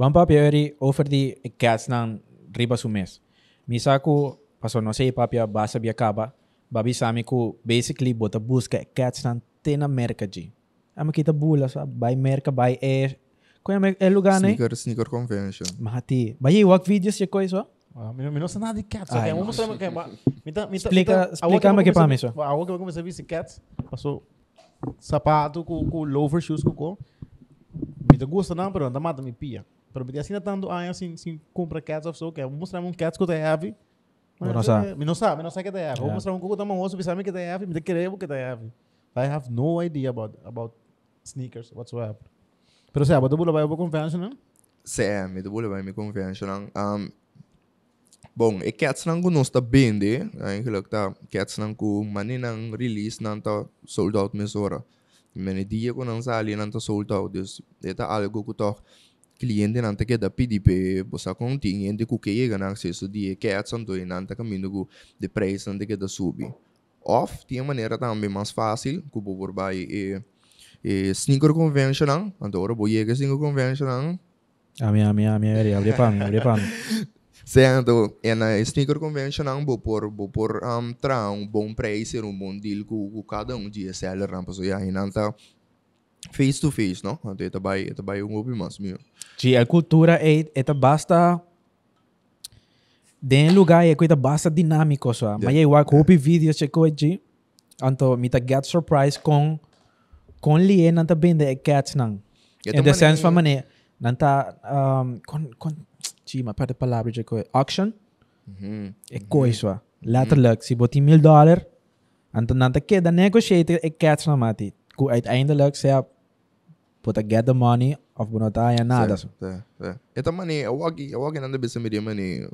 vamos papi, eri, over di cats ng riba sumes. Misa ko, paso no sei papi, basa biya kaba, babi sami ko, basically, bota busca cats ng tena merka ji. Ama kita bula sa, bay merka, bay e, kuya may e lugar ne? Sneaker, sneaker convention. Mahati. Bayi, wak videos ya ko iso? Ah, mi, não sei nada de cats. Ai, vamos mostrar que mita, Explica- explica me que outra pa, comecei- miso. A outra que eu comecei a ver cats. Passou sapato com, com loafer shoes com com. Me gusta não, pero anda mata me pia. Pero assim tanto aí assim, assim compra cats of so que vou mostrar um cats que eu heavy. Vou não sabe. Não sabe, não sabe que é heavy. Vou mostrar um que eu também ouço, sabe que é heavy, me te querer que é heavy. I have no idea about about sneakers whatsoever. Pero se abot bula vai ao convention? Sim, me dubule vai me convention um Bom, e cats nang kunos ta bende, ay hilak ta cats nang ku mani nang release nang ta sold out mesora. Mene dia ko nang sali nang ta sold out, dus eta algo ko to cliente nang ta queda PDP, bosa contingente ku que chega nang acesso de cats ando e nang ta caminho ku de preço nang ta queda subi. Off, tinha maneira também mais fácil, ku por vai e e sneaker convention nang, andora bo chega sneaker convention nang, Ami, ami, ami, eri, abre pa mi, abre pa mi. Sendo, e na sneaker convention ang bo por bo por um tra um bom preço e um bom deal com, com cada um de seller rampa so ya inanta face to face, no? Ante ita bay ita bay um obi mas meu. Sim, a cultura é, é basta den lugar é coisa basta dinâmico só. Mas é igual copy vídeos che ko ji. Anto mita get surprise com com lien nanta bende e cats nang. In the sense fa mane nanta um con con ji ma perde palavra je ko auction Mhm. e coisa. Letterlijk si boti mil dollar. Anto nanta queda negotiate e cats na mati. Uiteindelijk sê puta get the money of nada. awagi awagi nanda bisa media mani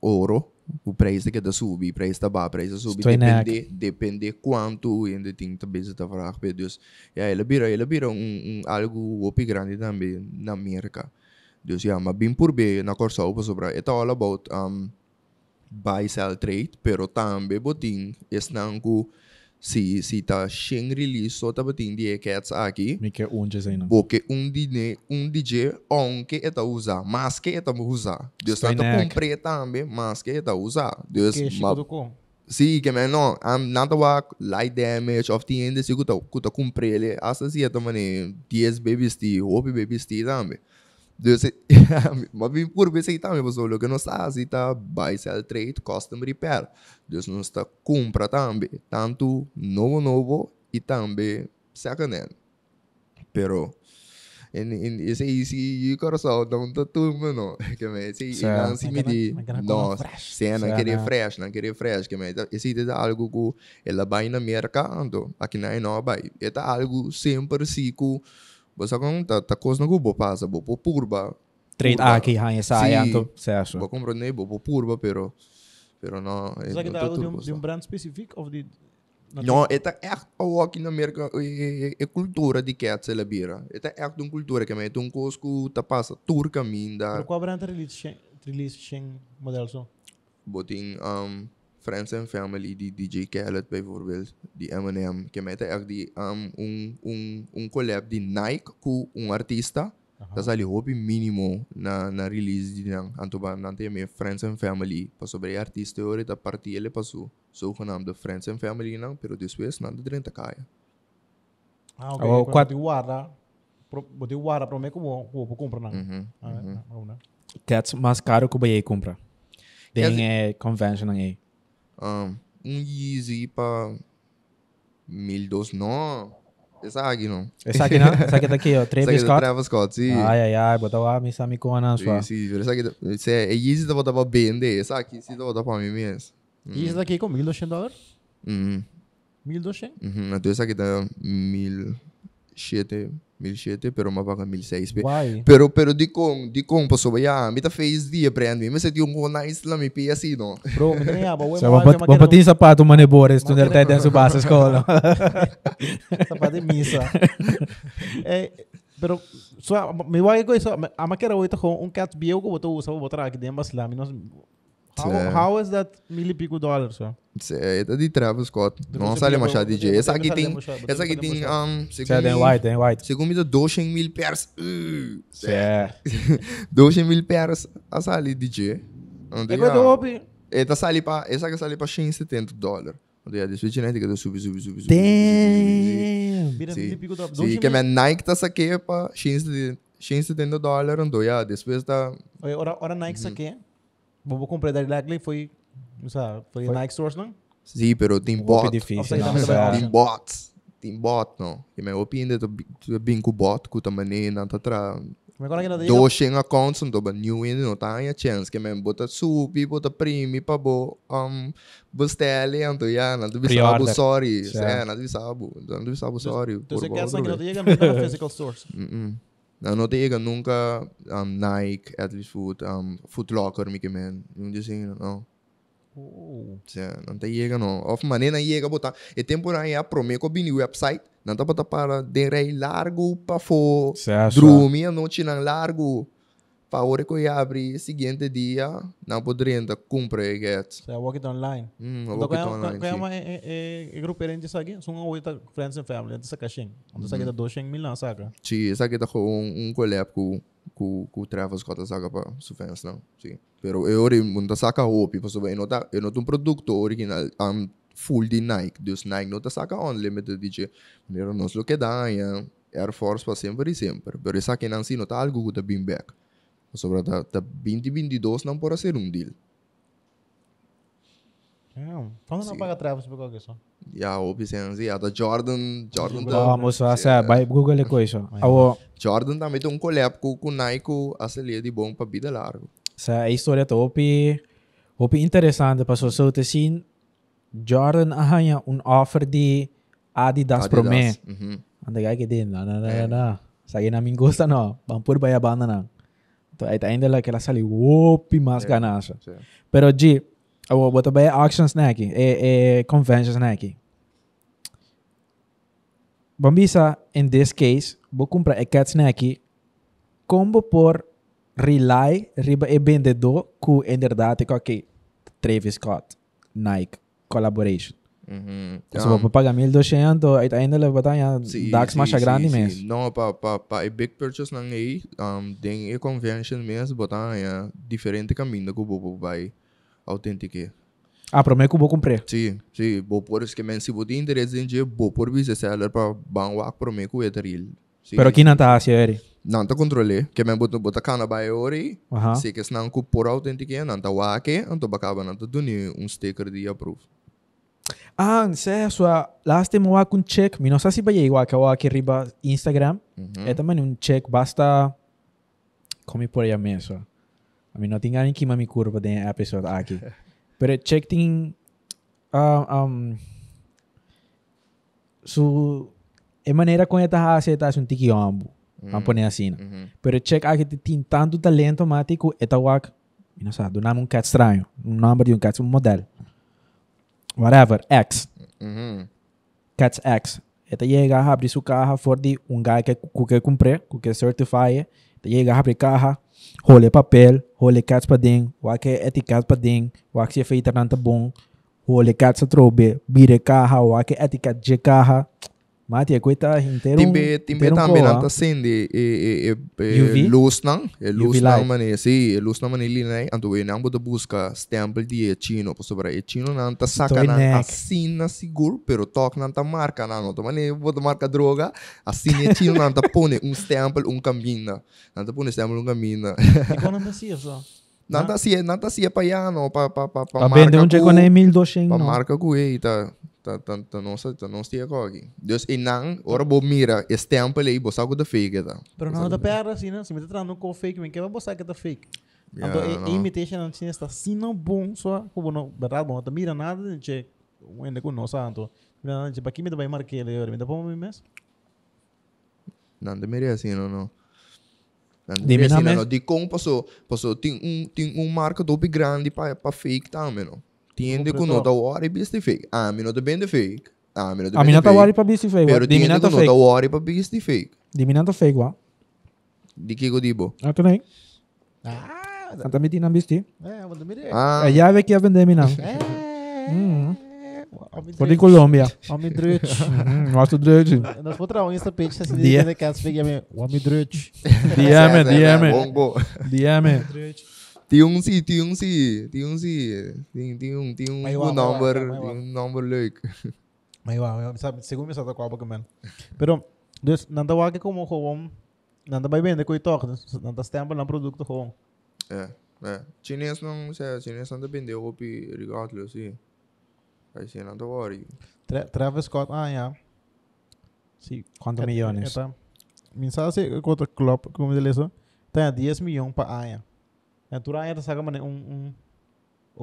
ouro. O preço que da subir, o preço da ba, o preço subir, depende, depende quanto ainda tem que bisa tá fraco, Deus. Ja, ela bira, ela bira um, um algo opi grande também na América. Deus, ja, mas bem por bem, na corsa opa sobra, it's all about um, buy, sell, trade, pero também botin, es nangu, si, si ta shen release, so ta botin die cats aqui, Me que onde aí não. porque um DJ, um DJ, onde eta usa, mas que eta usa. Deus neck. comprei também, mas que eta usa. Deus, ma, chico do com. sim, que men não, am nada wa light damage of the end, se kuta kuta comprei ele, asa si eta mane 10 babies ti, hopi babies ti também. Dus, maar vez aí também, pessoal, o que nós fazemos está buy, sell, trade, custom repair. Dus nós está compra também, tanto novo novo e também second hand. Pero en en esse esse coração não tá tudo mano, [laughs] que me esse não se me não- di, não não, se não Certo, querer fresh, não querer fresh, que me esse é algo que ela vai na mercado, aqui não é não vai. É algo sempre assim que tá coisa não vou passa, vou por purba, Trade Curva. aqui, hanya sa Sí. ayan to. Seso. vou comprar nem vou por purba, pero pero não, é que algo de um, de um brand específico de... Não, é echt ook aqui na América é, é, é cultura de cats ela bira. É echt uma cultura que me é um que tá passa turca minda. Qual brand release release Shen model zo? Boting um, Friends and Family, die DJ Khaled bijvoorbeeld, die Eminem, que mete echt die um, um, um, um collab die Nike com um artista, dat is ali hobby mínimo na, na release die dan, antoba nante me Friends and Family, pa sobre artista ori ta parti ele pasu, zogenaamde Friends and Family não, pero después não de drenta kaya. Ah, ok. Oh, Quando quat- Boti wara. pro- Boti wara para mim como vou comprar não. Mhm, Ah. Cats mas caro que ba compra. Quer Ding dizer- é convention ng A. Um, Yeezy pa mil dos, não, essa aqui não. Essa aqui na, essa aqui tá aqui, ó, [laughs] Essa Travis aqui da Scott. Travis Scott, sim. Ai ai ai, botawa mi sa mi ko na Sim, sua. sim, sabe que se é easy da botar para vender, essa aqui se da botar para mim mesmo. E esse daqui com 1.200 dólares? Uhum. 1.200? Uhum. Então essa aqui dá mil sete, mil sete, pero uma paga mil seis. pe- Why? Pero pero di kong di kong paso ya, mi ta face dia brand mi, mas yung ko nice lang mi pe assim no. Bro, [laughs] me tem aba. Sa babat babatin sapato manibores tu Makina- nertete sa [laughs] basa escola. [laughs] Sapato de misa. eh, pero so me voy ko isso, a maquera hoje com um cat bio que botou usa botar aqui dentro das lâminas. How, how is that mil e pico dólares? So? É de Travis Scott. Não sale machado o- DJ. Essa aqui tem, essa aqui tem um, segundo white, den white. segundo me 200 mil pers. Uh, Se. 200 mil pers a sali DJ. Onde É coisa já- opi. Esta sali pa, essa que sali pa 170 dólares. Onde já desde genética do sub sub sub sub. Damn. Vira Sim. mil e pico dólares. Sim, que minha Nike tá saque pa 170 dólares, então já depois tá ora, Nike Uhum. Vou comprar Lackley foi, sabe, foi Nike Stores não? Sim, pero tem Bot. bot. difícil. Não, também. Tem bots. Tem bot, não. Que minha opinião é bem com bot, que também não tá que não Do shen accounts não ba new in no tá a chance que men bota subi bota primi pa bo um anto ya na do bisabu Pre-order. sorry, é na do bisabu, na do bisabu sorry. Então você por quer favor, que não chega mesmo na physical stores. [laughs] Não, não tem nunca um, Nike, Atlas Foot, um, Foot Locker, que men. Yung desenho, não. Oh. Siya, não tem chega, não. Of maneira chega botar. E temporada é prome ko bini website. Não tá para para derei largo pa fo. A. Drumi a noite não largo. Pa hora que eu abre seguinte dia, não poderia ainda cumprir get. So, walk it online. Eu Então, vou kaya, que kaya, online. kaya ma, eh, grupo rin sa akin, sung away ta friends and family, ito sa kashing. Ito sa kita dosheng mil na saka. Sim, essa aqui tá com um, um collab com com com o Travis Scott saca para su fans não. Sim. Pero eu ori hopi, para saber não tá, eu não um produto original um full de Nike, dus Nike não tá saca unlimited DJ. Pero nós lo que dá Air Force para sempre e sempre. Pero essa aqui não não tá algo que tá bem back. Sobre tá tá 2022 não pode ser um deal. Quando não Sim. paga Travis por qualquer só? Ja, hopi sen si ada Jordan, Jordan Oh, tá, mo sa sa by Google ko iso. Awo Jordan também tem um collab com com Nike, a de bom para vida largo. sa istorya to opi opi interessante pa so so te sin Jordan ahanya un offer di Adidas, Pro Me. Mhm. Anda kaya que din, na na na na. Sa namin gusto no, pampur bayabana na. To ay tayo nila kila sali wopi mas Yeah. ganasa. Sim. Pero G, boto ba auctions na aqui, e e conventions na aqui. Bambisa, in this case, vou comprar cats na aqui, como por rely riba e vendedor ku inderdaad ik oké Travis Scott, Nike, collaboration. Mhm. So, vou pagar 1.200, uiteindelijk wat dan ja, Sim, dags mas sim, grande sim, mesmo. Não, pa pa pa e big purchase nang aí, um, tem e convention mesmo, é diferente caminho que o bobo vai authentique. Ah, prometo que vou comprar. Sim, sim, por isso que men se você interesse em dia, bo por visa seller para banwak prometo é real. sim. Pero aqui não tá assim, Eri. Não te controle, que me botar botar cana by ori, Aham. se que não cu por autentique, não tá wake, então bacaba não tá duni um sticker de approve. Ah, sé, so, last time wa kun check, mi no sé si ba wa ka wa ki riba Instagram. Mhm. É também um check basta como por aí mesmo. A mim não tem ninguém que me curva de episode aqui. [laughs] Pero check tem um, um so é maneira como está a aceitar um tiki ambo. Vamos pôr assim. Mhm. Pero check aqui tem tanto talento mático eta wak, não sabe, do nome um cat estranho, um nome de um cat, um modelo. Whatever, X. Mhm. Cats X. Esta llega a abrir su caja for de un guy que cu que compré, cu que certify. Esta llega a abrir caja, role papel, role cats para dentro, o que etiqueta para dentro, o que se feita nanta bom, role cats a trobe, vire caja, o que etiqueta de caja. Mati, é coita inteiro. Timbe, timbe inteiro um também coa. não tá sendo e e e UV? luz não, é luz UV não light. mane, sim, é luz não mane ali né, então eu não vou buscar stamp de chino, por sobre e chino não tá saca Toy não neck. assim na seguro, pero toque não tá marca não, não tá mane, vou marca droga, assim é chino não tá [laughs] pone um stamp um caminho, não tá pone stamp um caminho. E quando [laughs] anda assim, só. Não tá assim, não tá assim para já não, para para para Pra vender um checo na 1200, para não. marca com ele tá não sei tá não sei aqui. Deus e não, ora vou mira, stamp ali, vou saco da fake tá. Pero não da perna assim, né? Se me tá trazendo com fake, me quer você que tá fake. Yeah, Então, no. a imitation não tinha está assim não bom, só como não, verdade bom, tá mira nada, gente, ainda com nós santo. Mira nada, tipo, aqui me dá bem marquei ele, me dá para mim mesmo. Não deveria assim, não, não. Não assim, minamente- não. Di como passou, passou, tem um, tem um marca dope grande para para fake também, não. Tiende com nota hora e biste fake. Ah, de fake. Ah, me nota A bem mim não de tá wari fake. pra bici fake. Pero tiende não tá com nota fake. biste fake. Fake, wa. Di que eu digo? Ah, tu nem. Ah, Anta mi tinang bisti. é, mas mira. Ah, É, já vê que ia vender mi não. É. Hum. Homem Por de drute. Colômbia. Homem drute. Hum, de Nós vou trazer um Insta page assim, Dia. de cats fake, é homem drute. DM, bom. DM. Tem um sim, tem um sim, tem um sim. Tem, tem um, um, um number, um number leuk. Mas wow, sabe, segundo me salta com a boca, man. Pero, dus, nanda wake como gewoon, nanda vai vender com itoque, nanda stempel ng produto gewoon. É, é. Chinês não, sei, chinês não depende, eu vou regardless, sim. Aí sim, não tá worry. Tra Travis Scott, ah, ja. Sí. Quantos millones? Eta, minsan si contra club, como ele isso, tem 10 milhões para ano. E tu raya ta saca man um um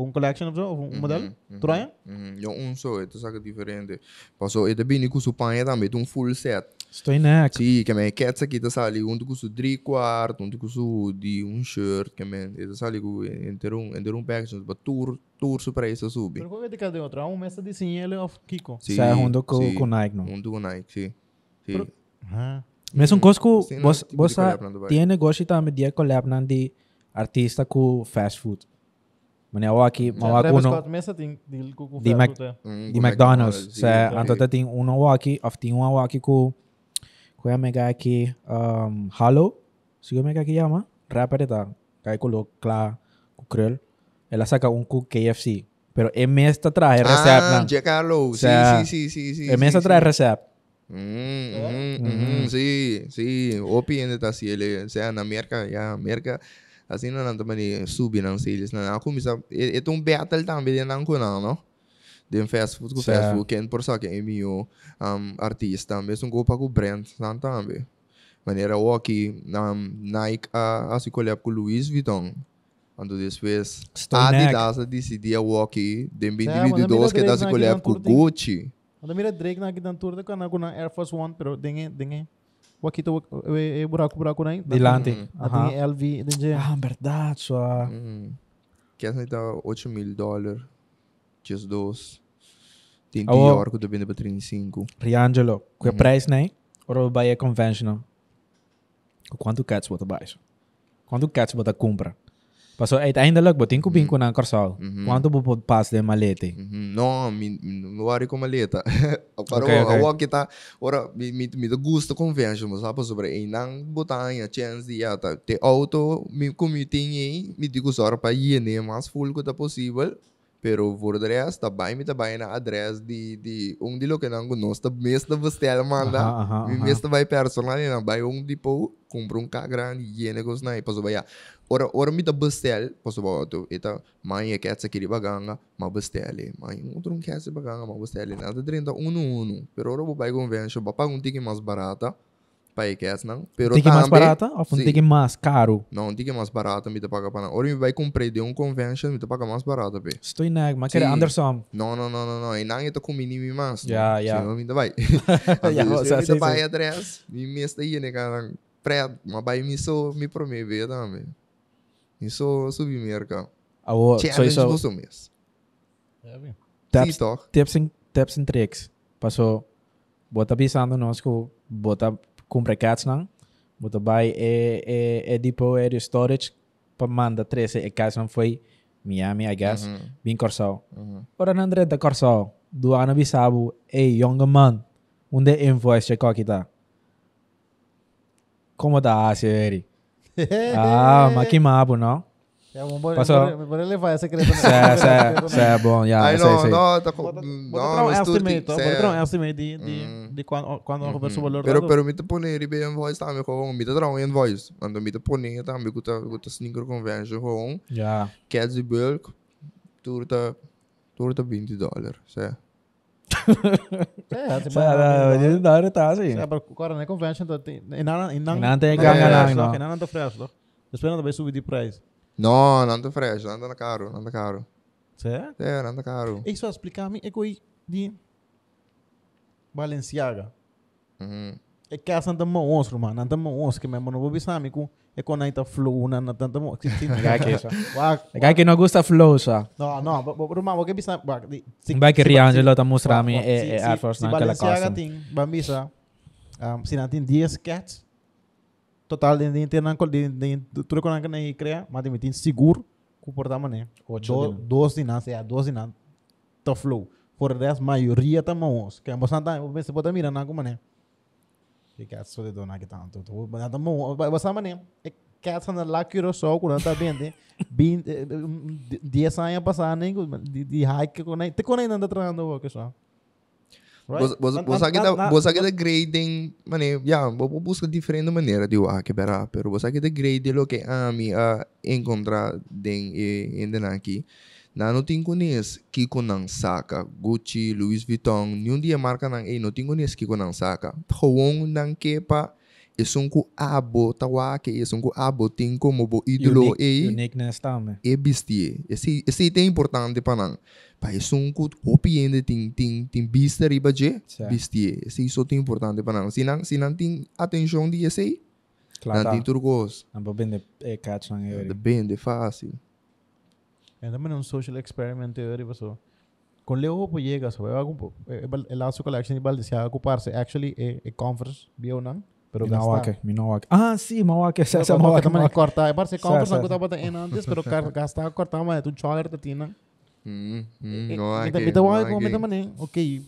um collection of um modelo. Tu raya? Uhum. Eu um só, é saca diferente. Passou, é também com o panha também, um full set. Estou neck. Sim, que me quer aqui tá sali, um com o três quartos, um com o de um shirt, que me, é sali com entre um entre um package, para tour tour super isso subir. Pero qual é de cada outro? Um mês de ele of Kiko. Sim, Sa junto com sim. com Nike, não. Um do Nike, sim. Sim. Pero- Ah. Mas um coisa que Sim, não, você tipo de collab na Dubai. tem negócio também de collab não de artista com fast food. Mas eu aqui, mas aqui Travis uno Scott mês tem de com Di Mac- Um de com McDonald's. sim, Sa sim. anto tem uno aqui, of tem um aqui com com a mega aqui um Halo. Sigo mega aqui chama. Rapper tá. Cai colo cla com Krell. Ela saca um com KFC. Pero é mês tá traz recept Ah, não. Jack Harlow, sim, Sa- sim, sim, sim, sim. É mês tá sim, traz sim. recept. Hum, É? hum, hum, sim, sim. Opi ainda tá assim, ele, se na América, já América, assim não anda mani subir não sei, eles não começa, é é um battle também de não com não, não? De fast food Sa- fast food, quem por que é meu um, artista, mesmo go para com brand, não também. Maneira o aqui, um, Nike a a se collab com Louis Vuitton. Quando depois. Adidas decidiu o aqui, de Sa- mas 2022 que dá se na com Gucci. Anda mira Drake na gidan tour de kana kuna Air Force One pero dinge dinge. Wakito e buraco buraco na. Dilante. Dinge LV dinge. Ah, verdade, só. Hum. Que essa tá 8 mil dólares. Just dois. Tem oh. Dior que depende para 35. Riangelo, que Uhum. price né? Ou vai é conventional? Com Quanto cats bota baixo? Quanto cats bota compra? Passou aí ainda logo botin com binco na. Uhum. Quanto bo pode pass de malete? Me não worry com maleta. [laughs] Para Ok, ok. o o que tá, ora me me me gusta convention, mas sabe sobre aí não botar a chance de ata. Te auto como tem aí, me digo só para ir né mais full que tá possível. Pero voor de rest, dat bij me te bij na adres die die um die lo que não gosto, de meeste bestellen manda. Aha, aha, Mi aha. meeste bij personal e na bij um tipo compra um cagrande e negócio na passo vai. Ora ora me ta bestel, passo vai tu eta é que essa que baganga, ma bestelle. Mãe outro um que essa baganga, ma bestelle. Nada 30 um um. Pero ora vai convention, ba paga um ticket mais barata. Pai que essa não. Pero Ticket mais também- barata ou Sim. ticket mais caro? Não, ticket mais barata, me te paga para. Ora me vai comprar de um convention, me te paga mais barata, pe. Estou nag, mas quer. Anderson. Não, não, não, não, não. E não é to com mínimo mais. Ja, ja. Sim, me te vai. Sim, me vai atrás, me mesta aí, né, cara. Pré, mas vai me só me prometer também. Me só subir mercado. Awo, so Challenge iso você mesmo. É, tips and tips and tricks. Paso bota pisando nós ko bota compra cats. Bota buy e e e depot e de storage pa manda 13 e cats nang foi Miami, I guess. Uhum, Bin Corsao. uhum. Ora nandre da Corsao. Do ano bisabu, hey, young man. Unde invoice check kita. Como da Asia, Eri? [laughs] Ah, makimabo, no? É bom, bora, Passou. bora, levar essa secreta. Sé, sé, sé, bom, ya, Ai, sé, não, não, tá com... Não, um mas tudo estimate, tem- ó, sé. bota um estimate de, de, Hum. de quando, quando Uhum. uhum. o valor Pero, pero me te pone ribe invoice também, gewoon, me te trouw invoice. Want me te pone também, com a sneaker convention, gewoon. Ja. Cats de bulk, turta, turta 20 dólares, sé. É, você Sé, da, da, da, tá assim. É, para agora na convention, tá, tem- e não e não E não tem não ganga fresh, não, não. não fresh, ó. Esperando vai subir de preço. Não, não tá fresh, não tá caro, não tá caro. Certo? É, não tá caro. E só explicar a mim, é que de Balenciaga. Uhum. É que essa anda monstro, mano. Anda monstro, que mesmo não vou pensar, me com é quando aí tá flow, não anda tanto monstro. Kijk eens. Wag, Kijk je no gusta flow, sa. não, não, mas mas o que pensar, wag, di- se- Vai que se- Riangelo se- tá mostrando wag, me wag, se- e e se- Air Force se naquela Balenciaga custom. tem, bambisa, um, se não tem 10 cats, total de internet de de tudo que não é criar, mas tem tem seguro comportamento, né? Ocho Do, din. dos dinas, é, dos dinas, tá flow. Por das maioria tá mãos, que é bastante, você pode mirar na como né? Que cats só de dona que tanto, tu, mas tá mão, bastante né? É cats na lá que eu só quando tá né? Bem, dia saia passar nem de hike que quando te quando ainda trabalhando o que só. Você, você, tá grading, mane, yeah, você busca diferente maneira de ah, que berá, pero você tá grading lo que a mim a encontrar den e ainda aqui. Na não tem conhece que conang saka, Gucci, Louis Vuitton, nenhum dia marca nang eh, não tem conhece que conang saka. Gewoon nang kepa, isung ko abo, tawa ke isung ko abo, ting ko mo bo idolo eh. uniqueness tame. é bestie. Esse esse é importante para nós. Para isso um cut hopiende tem tem tem bista riba je bestie. Esse isso é importante para não se não tem atenção de esse, Claro. tem turgos. Ang babende e catch nang Eri. Depende fácil. É também um social experiment teoria pessoa. Com Leo po llega, so vai algum el laço collection de Balenciaga ocuparse actually é é conference bio não, pero Minawake, Minawake. Ah, sí, Mawake. Sa sa Mawake Mawake. também Mawake. cortar, parece Sa- conference sa- não gostava de antes, pero [laughs] car- gastar cortar mais tu choker da tina. Hum, hum, E- não e- é que. e- então, não ai, é como que- também, ok,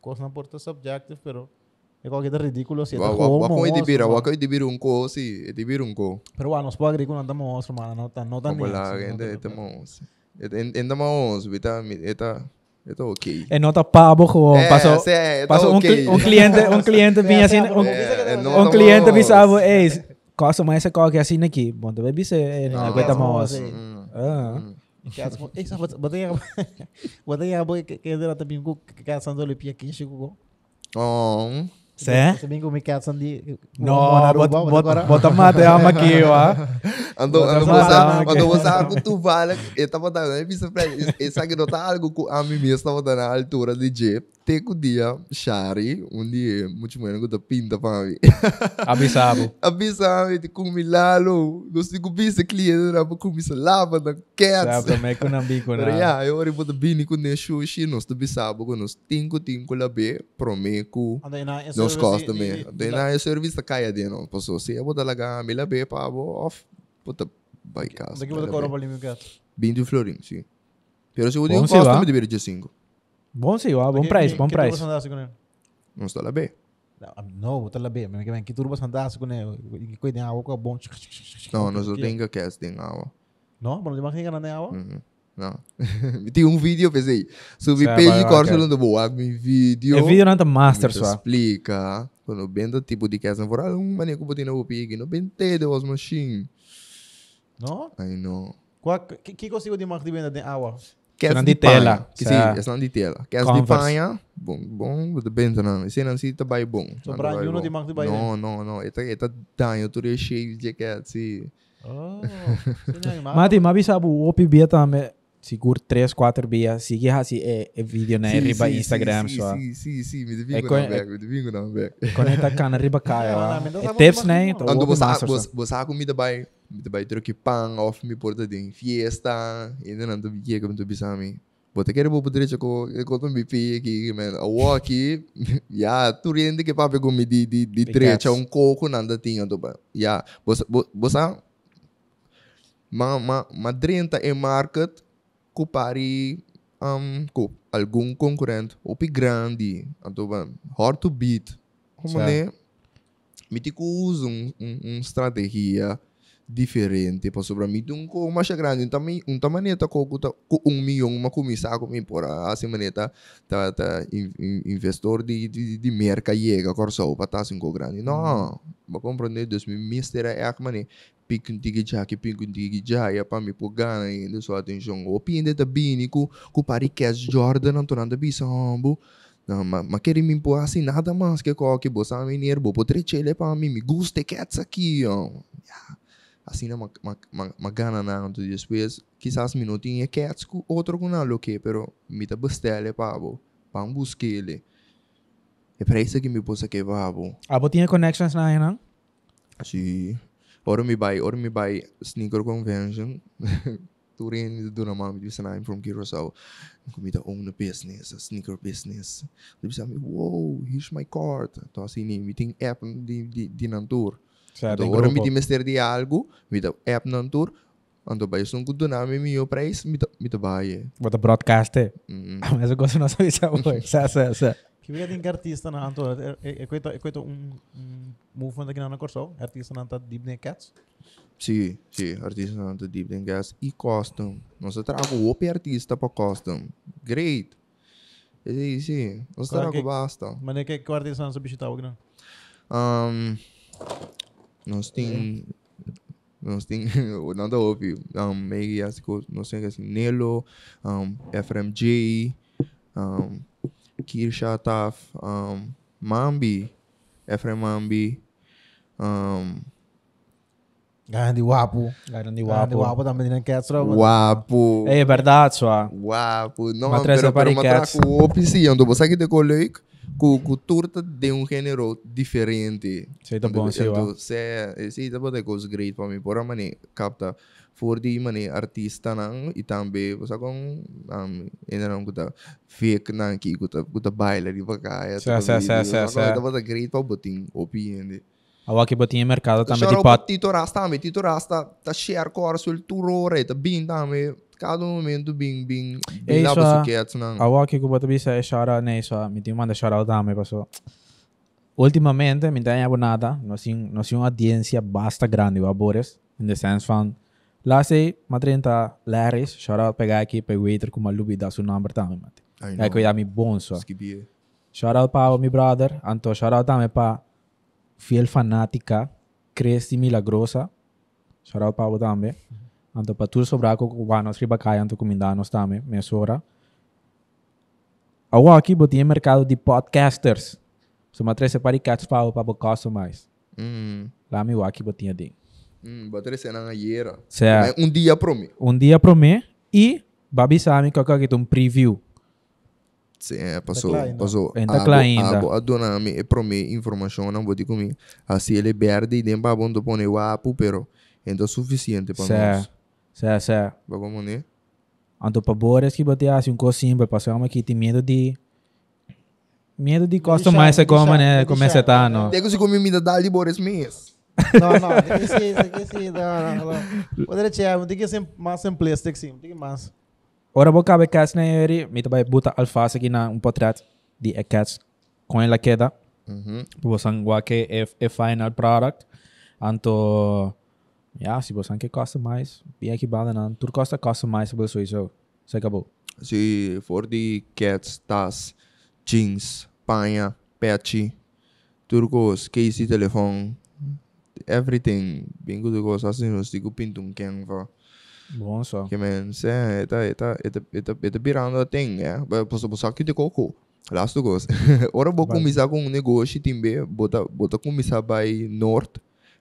coisa não porta subjective, pero é qualquer coisa ridículo se Wa tá wa wa ko como idibira, wa ko idibira um ko si, idibira um ko. Pero bueno, nos puede agregar con andamos monstro, mano, no tan no tan Wala, ende ete mos. Ende ende mos, bita eta eta okay. E nota pabo ko. Eh, Paso, sí, un, okay. cli- un cliente, un cliente vinha assim, un, Eh, eh, un estamos- cliente bisavo, ei, customer esse qual que assim aqui. Bom, tu vai bise, eh, Ah. Mm, Ah. mm. Esa boy que que era também com que que são do pia que chegou. Oh. Se com que são de No, bot, bot, bota mate ama aqui, ó. Ando, ando sa você, alarma ando que- você algo tu vale, eu tava dando, eu pensei pra ele, esse aqui não tá algo que a mim mesmo estava dando a altura de jeep, tem que o dia, Shari, um dia, muito menos que eu pinta pra mim. [laughs] Abisabo. [laughs] Avisa, de comi lalo, não sei como esse cliente era pra comer lava na cats. Sabe, também com nambico Pero na. yeah, eu ora botar bini com ne sushi, nós tu bisabo com nós tinco tinco lá be, promeco, na nos costa me. Daí na serviço caia de não, passou se eu botar lá me lá be para off, botar vai casa. Daqui vou cobrar para. Bem de florim, sim. Pero se o dia Bom, sim, costa me deveria de 5. Bom sim, ó, bom price, bom price. Não está lá be. Não, botar lá bem, mas que vem que turbo sandaço com ele, que cuida água com bom. Não, nós não tem que cast tem água. Não, mas não tem que na água. Uhum. Não. Tem um vídeo, pensei. Subi Sa page corso lang do buwag mi video. É vídeo não tá master só. explica. Quando bendo tipo de casa for um maneco botin na upigi, no bente de was machine. No? I know. Qual, que, que consigo de marca de venda de água? Não de de panha. Que sa- sim, é não de tela. Quer de Converse. panha, bom, bom, de bento não. Esse não se tá bem bom. So, Não brand new no di marca de baile? Não, não, não. Ita ita danho tu de shave jacket sim. Oh, [laughs] sino Mati, mas sabe o OP bia também. Seguro 3, 4 bia. Sigue assim é, é vídeo na riba Instagram só. Sim, sim, sim, me É devingo na é- back, me devingo na back. Conecta cana riba É, kaya. não, É mas tips não, né? Então, não. Ando bosa bosa bosa comida by me vai troque pan off me porta de fiesta não tô bique como tu bisami. Bota vou poder choco eu tô me pi aqui man. A walk ya tu rende papo com me di di di trecha um coco nanda tinha do ba. Ya bosa bosa ma ma ma drenta e market ku pari um ku algum concorrente ou pi grande anto ba hard to beat como né me usa um, um, um estratégia diferente para sobre mim um com mais grande um também um tamanho tá com um milhão uma comissão com por assim maneira tá tá in- in- investor de de de merca chega corso para tá assim com grande não ba compreender dos me mister é que mané pico tigi já que pico tigi já é para me por gana ainda sua atenção o pinde da bini com com pari cash Jordan não tornando bisambo não, mas, mas querer me impor assim nada mais que qualquer bolsa me nervo, vou trecher para mim, me gusta cats aqui, ó. Yeah. Assim não, mas mas mas gana não, tu depois, quizás me não tinha cats com outro com nada, ok, pero me tá bestele busque ele. É para isso que me pôs aqui, babo. Ah, tinha connections na aí, não? Sim. Ora me vai, ora me vai sneaker convention. Turin do na mami di sana from Curacao. Kumita own a business, a sneaker business. Di bisa mi, wow, here's my card. To assim ni meeting app di di di nan tour. Certo, Então, em ora me grupo. di mister di algo, mi da app nan tour. Ando ba yung kudo na mi mio price, mi ta mi ta baie. Bota broadcast eh. Mm. Mas eu gosto de não saber se é bom. Sa, sa, sa. Que vem de artista na Anto, é é coito é coito um um movement aqui na Corso, artista na tá Deep Neck Cats. Sim, sim, artista não tá deep in gas e custom. Nós trago o artista para custom. Great. Sim, sim. Nós Claro trago que- basta. Mas é que que o artista não o grande. Um, nós tem nós tem [laughs] nada óbvio. Um, meio assim, nós temos assim Nelo, um, FMJ, um, Kirsha Taf, um, Mambi, Efrem Mambi, um, Grande wapo. Grande Grande guapo. também na Cats. Wapo. É verdade, só. Guapo. Não, três pero, pero aparicates. matraco opção. Então, você que te coloca com com turta de um gênero diferente. Sei tá bom, sei, ó. Então, se se tá bom é coisa great para mim. Por a mané capta for di mané artista nang e também você com um ainda não kuta fake nang ki kuta kuta baila di bagaya. Sa, sa, sa, sa, sa. Tá bom great para botin opinião. A aqui botinha mercado também Shout de out pot. pra Tito Rasta também. Tito Rasta tá share corso il turore, tá bem também. Cada momento isso, para ah. suquetes não. A aqui que bota bisa é shout né, só. Me tem manda shout out também, passou. Ultimamente, me tem nada. Nós temos uma audiência basta grande, o Abores. In the sense van, lá sei, matrinta Larrys, shout out pegar aqui, pegar waiter com uma lubi da seu number também, mate. É que eu ia me bom só. Shout out para o meu brother. Anto shout out também para fiel fanática Cresti Milagrosa. Shout out para o também. Anto para tudo sobraco cubanos riba kaya anto comindanos também, mesora. Awa aqui botinha mercado de podcasters. So matrese para cats para para customize. Hum. Lá me aqui botinha ding. Hum, bater cena na yera. Certo. Um dia para mim. Um dia pro mim e babi sami que eu um preview. Sim, é, passou, passou. Ainda claro ainda. A dona me para mim informação não vou te comigo. Assim ele verde e nem para bom pôr o apo, pero ainda suficiente para nós. Certo. Certo. Vamos né? Anto pa bores que bote assim um cosimbo, passou uma que tem medo de medo de customize deixar, como deixar, né, como é tá no. Tem que se comer comida dali bores mês. Não, não, tem que ser, tem que ser, não, não, não. Poderia ser, tem que ser mais simples, sim, tem que mais. Ora bo cabe cats na eri, mita vai buta alface aqui na um portrait de a cats com ela queda. Uhum. Bosan wa que é é final product. Anto ja, se bosan que customize, bem aqui bala não, tudo costa customizable so isso. Se acabou. Se for de cats, tas, jeans, panha, patchy, turcos, case, telefone, everything. Bingo de coisa assim, nós digo pintum quem va. Bom só. Que men, se eta eta eta eta eta virando a thing, é. Posso buscar aqui de coco. Last to goes. Ora vou começar com um negócio timbe, bota bota começar by north.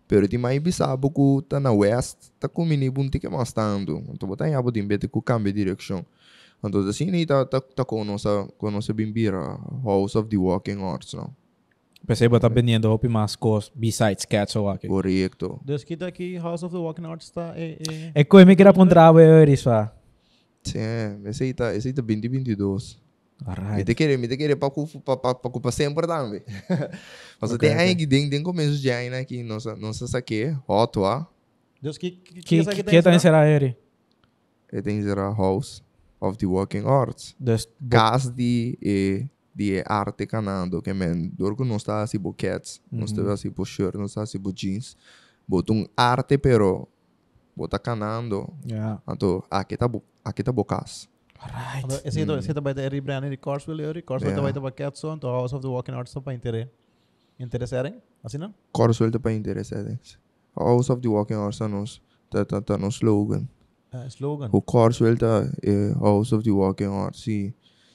Pero ti mai bisabo ku tá na west, tá com mini bunti que mais tando. Então botar em abo timbe te ku cambia direção. Então assim nem tá tá tá com nossa com nossa bimbira House of the Walking Arts, não. Pensei que tá vendendo roupa mais coisas besides cats ou aqui. Correto. Dus kita aqui House of the Walking Arts está é, é, É coisa me queira apontar eu isso, ah. Sim, esse aí tá, esse aí tá 2022. Alright. te querer, me te querer para para para para para sempre também. Mas tem aí que tem tem começo de aí aqui nossa nossa saque, hot ah. Dus que que Que que que tá será ele? E tem zera House of the Walking Arts. Dus Cas de e de arte canando que men, dorco não está assim cats, não está assim por shirt, não está assim por jeans. Bota um arte pero bota canando. ja. Então, aqui tá bo- aqui tá bocas. Ito, esse ito ba ito rebranding di Carswell yun, Carswell ito Yeah. ba ito ba Ketson, to House of the Walking. Interesserem? Assim ele tá para interessantes. House of the Walking Arts tá tá tá tá no slogan. Uh, slogan. O Corso ele tá eh, House of the Walking Arts. Si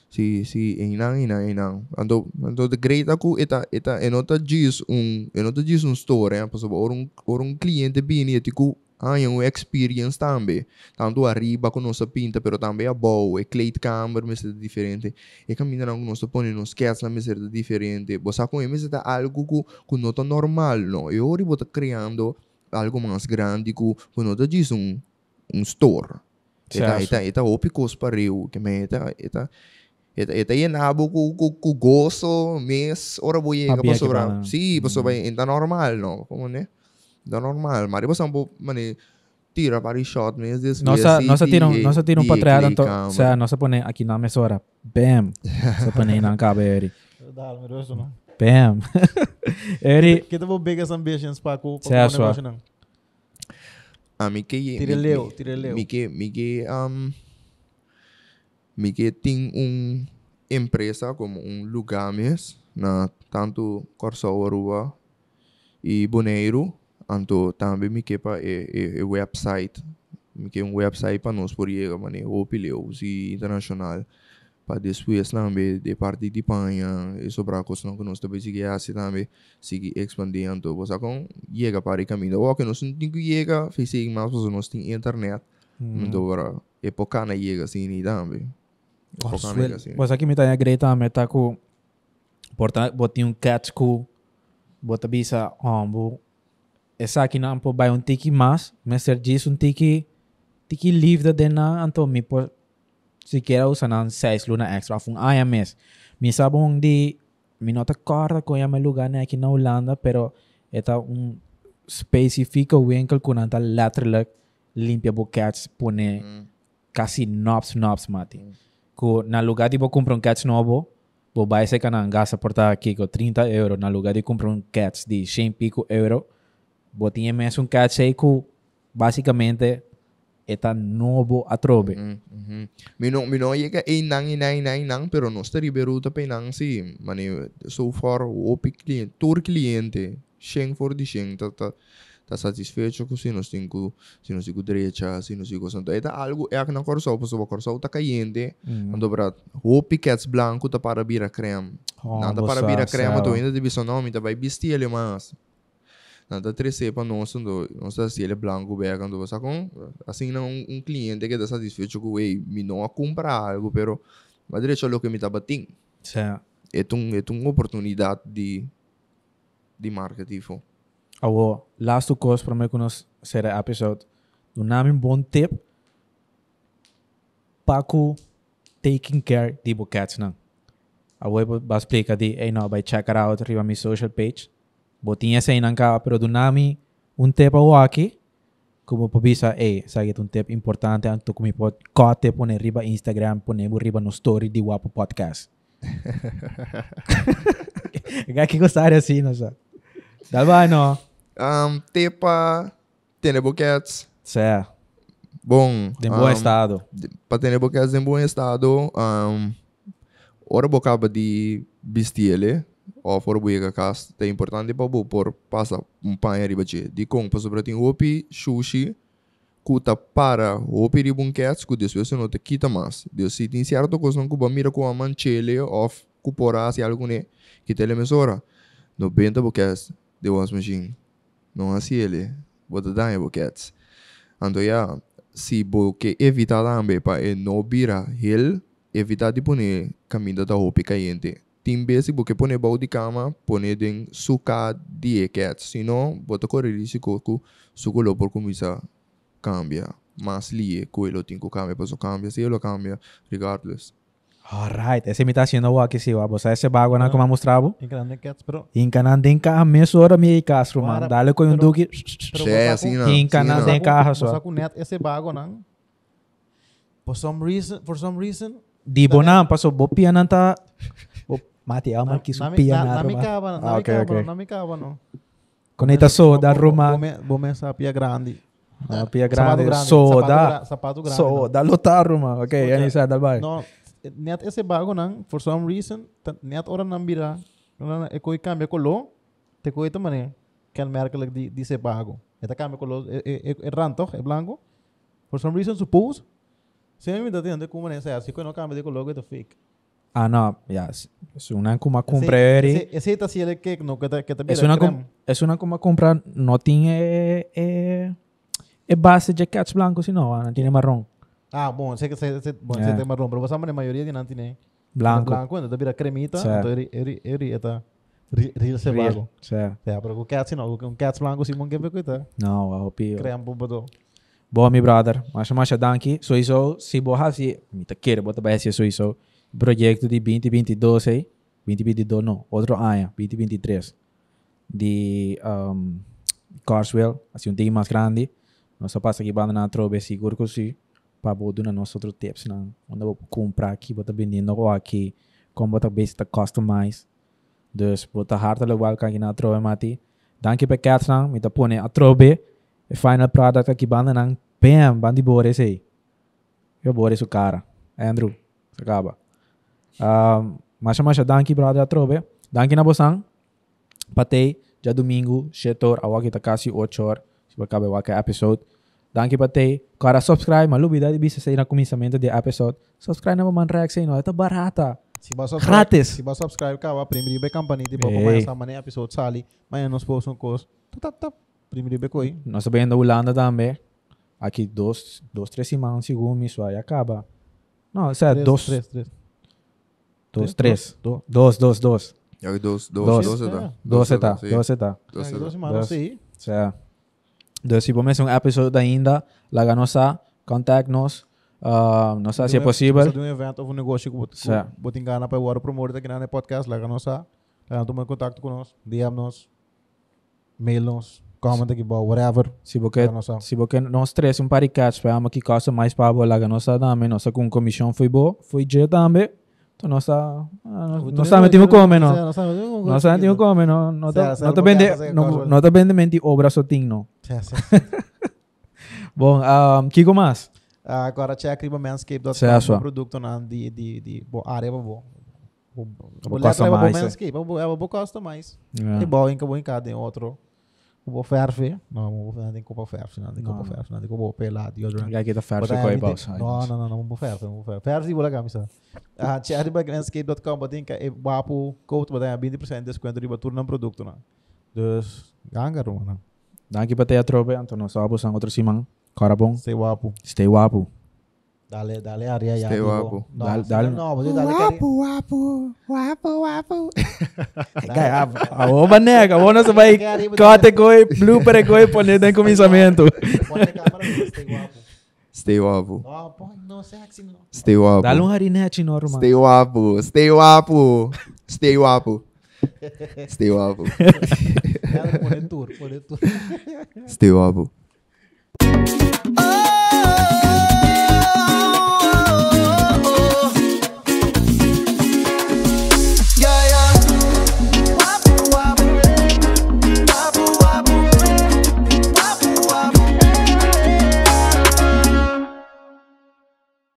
si si inang inang inang. Ando ando the great aku eta eta enota diz um enota diz um store, hein, para or um or um cliente bini etiku ah, um experience também. Tanto arriba com nossa pinta, pero também a boa, e kleedkamer, mas é diferente. E caminhar com nossa põe nos sketch, mas é diferente. Você com ele, é algo que que não tá normal, não. E hoje você criando algo mais grande que que não tá diz um um store. Eta Certo. eta eta opicos pariu, que me eta eta Eta eta yenabo ku ku ku gozo mes ora voy a Había que sobrar. parar. Sí, pues sobre está normal, no, como ne? Está normal. Mari pues un mane tira para el shot mes des No se, no se tira un, no se tira un patriado, o então, sea, no se pone aquí na mesora. Bam. Se pone na [laughs] cabeça. Dahil mo isso não. Bam. [laughs] Eri, Kita mo biggest ambitions pa ko Sa pa aswa. negócio não. a mí que Tireleu, tireleu. Mi que mi que um mi que tem um empresa como um lugar mes na tanto Corso Aruba e Boneiro, anto também me que pa e, e, e website, me que um website para nós por ir mane opileu e internacional para depois também de parte de Panha e sobre a coisa que nós também seguir assim também seguir expandindo você com chega para o caminho o que nós não tem que chega fez mais porque nós tem internet então para época na chega assim também Pues aqui me tá greta me tá com porta boti um cat ku bota bisa ombo essa aqui não po vai um tiki mas mas ser diz um tiki tiki leave da dena anto mi po se quer usar nan 6 luna extra fun IMS mi sabong di mi nota corda com yama lugar né aqui na Holanda pero eta um específico winkel kunanta letterlijk limpia bo cats pone Mm. kasi knobs knobs mati. Ku na lugar de bo comprar um cats novo, bo vai se kanan gasta porta aqui com 30 euro na lugar de comprar um cats de 100 pico euro, bo tinha mais um cats aí ku basicamente eta novo a trobe. Mm, mhm. Mino mino chega e nang e nang nang nang pero nós está riberuta pe nang si mane so far opi cliente tur cliente Schenk for di Schenk tá tá tá satisfecho com se tem com se nós tem direita se nós tem santo é algo é que na corso posso o corso tá Mm. ando para o piquets branco tá para vira creme nada para vira creme tu ainda deve nome tá vai vestir ele mas nada trece para nós ando nós tá se ele branco bega ando você com assim não um, um cliente que tá satisfecho com ei me não a comprar algo pero mas direito lo que me tá batendo Sa é um é uma oportunidade de de marketing fo awo last two course para me kunos será episode. Do namin bom tip paku taking care di bo cats nang. Awo ba ba explica di ay no by check it out riba mi social page. Botinha sa inang ka pero do nami un awo aqui como pabisa eh sagit un tip importante ang tu kumi pod kote pone riba Instagram pone mo riba no story di Wapo Podcast. Gaki ko sa assim, no sa. Daba no. um tepa tiene boquets Sa. bom. De bom um, estado. Para ter boquetes em bom estado, um, ora bocaba de bestiele, ou fora buiga cas, é importante para bu por um pão arriba de de com para sobre tem opi sushi kuta para opi de bunquetes que depois não te quita mais. Deus se tem certo coisa não cuba mira com a manchele of cupora se algo né que telemesora. No benta boquetes de was machine. Não assim ele. Bota dar boquetes. Então já se bo que evitar também para não virar ele evitar de poner caminho da roupa caiente. Tem vezes porque poner bau de cama, poner den suca de cat, senão bota correr risco que suco lo por começar cambia. Mas li coelho tem que cambia, para cambia, se ele cambia, regardless. Alright, esse me tá sendo o aqui se você esse bago na como mostrava. Em grande cats, pero... Inca tem carro messo hora me castro, Mara, mano. Dale com um duque. pero É, assim não. Não não. tem carro Bosa só. com net esse bago não. For some reason, for some reason, Di bona paso bopia nanta. Mati ama que supia na, na cava, na Ah, mi ok, cava, ok. na mi cava, no. Conecta so da Roma. Bome, bome sa pia grande. Ah, pia grande. sapato Soda. Sapato grande. So da lotar Roma. Ok, yani sa dal bay. No, net esse bago não, for some reason, net ora não vira, não é coi cambia colo, te coi também, que merca lag di di se bago. Eta cambia colo, é é é ranto, é blanco. For some reason suppose, se me dá entender como é essa, se coi não cambia de colo, é fake. Ah, no, ya. Es una como comprar. Esse esse tá se ele que no que tá que tá Es vira una, creme. com, es una como comprar. No tiene. Eh, eh, base de cats blanco, sino. No tiene marrón. Ah, bom, sei que sei, sei bom, É. sei tem marrom, pero você a maioria de não tem Blanco. blanco, então vira cremita, Sim. então ele ele ele eta real se Real. bago. Sí. É, pero com cats não, com cats blanco Simon que ver coita. No, I hope you. Creme bobo. Boa, mi brother. Masha masha danki. Sowieso, si boha si, mita queira, bota ba esse sowieso. Projeto de 2022 aí. 2022 não, outro ano, 2023. De um, Carswell, assim um time mais grande. Nós só passa aqui banda na trobe seguro que sim. Para bodo na nossa outro tips, não. Onde vou comprar aqui, bota vendendo ou aqui. Como bota base da customize. Dus bota hartelijk welkom aqui na trobe, mati. Danke para Cats, não. Mita pone a trobe. E final product aqui banda nang bam bandi bore sei. Eu bore su cara. Andrew, acaba. Um, masha masha danki brother trobe. Danki na bosang. Patei já domingo, setor awak kita kasih 8 horas. Se acabar waka episode. Danki patei. Cara subscribe, malubi dadi bisa sair na começamento de episode. Subscribe na man react sei no, ito barata. Se você Grátis. Se você subscribe, cara, primeiro be campanita para Ei. começar amanhã episódio sali, amanhã nós postamos um coisa. Tap tap. Primeiro be coi. Nós sabemos da Holanda também. Aqui dois, dois, três semanas, segundo isso aí acaba. Não, sério, dois, três, três. Dois, três. Dois. Dois, dois, dois. Ja, dos, Dos. dos, dos, É. dos, Dois tá, sim. dois tá. Dos, Dois dos. semanas Dois. aí. Certo. Então, se vamos um episódio ainda, lá nossa, contact-nos. Uh, não sei se é possível. Se um evento ou um negócio que Certo. você engana para o promover aqui na podcast, lá nós lá toma contato conosco, DM nos, mail nos, comment aqui, whatever. Se você se você nós três um paricats, para que costa mais para lá nossa também, nossa com comissão foi boa, foi dia também. Nós também temos como, não? Nós também temos como, não? Não Certo, tá certo, não vende, porque não fazer não tá vende mente obra não. [laughs] [laughs] Bom, um, que mais? Agora, check riba manscape.com, Certo. um produto na de, de, de, bo, área é bom. O Vou letra é é bom, é bom customize. É. É bom, em não, o bom tem como ferve, não tem como Não. ferve, não tem como pelar, deodorant. Já que tá ferro, Botar ficou aí, everything- boss. No, no, no, no, não ferve, não ferve. Ferve sim, bola camisa. Ah, check riba manscape.com, botem que é wapo, code, botem 20% de desconto riba tudo no produto, não. Dus, ganga, mano. Danke para ter a trobe, então nós sabemos outro simão. Cara bom, Stay wapo. stay wapo. Dale, dale, área ya. Stay digo. wapo. No, Dale- dale- No, botem dale, wapo, wapo, wapo. Kaya, a oba nega, a ona sa vai kate koi, blooper koi, [laughs] [laughs] pone den começamento. Stay wapo. No, põe, no sexy, no. Stay wapo. Dá um harinete normal. Stay wapo. Stay wapo. Stay wapo. Stay wapo. Ela põe tour, põe tour. Stay wapo. Oh,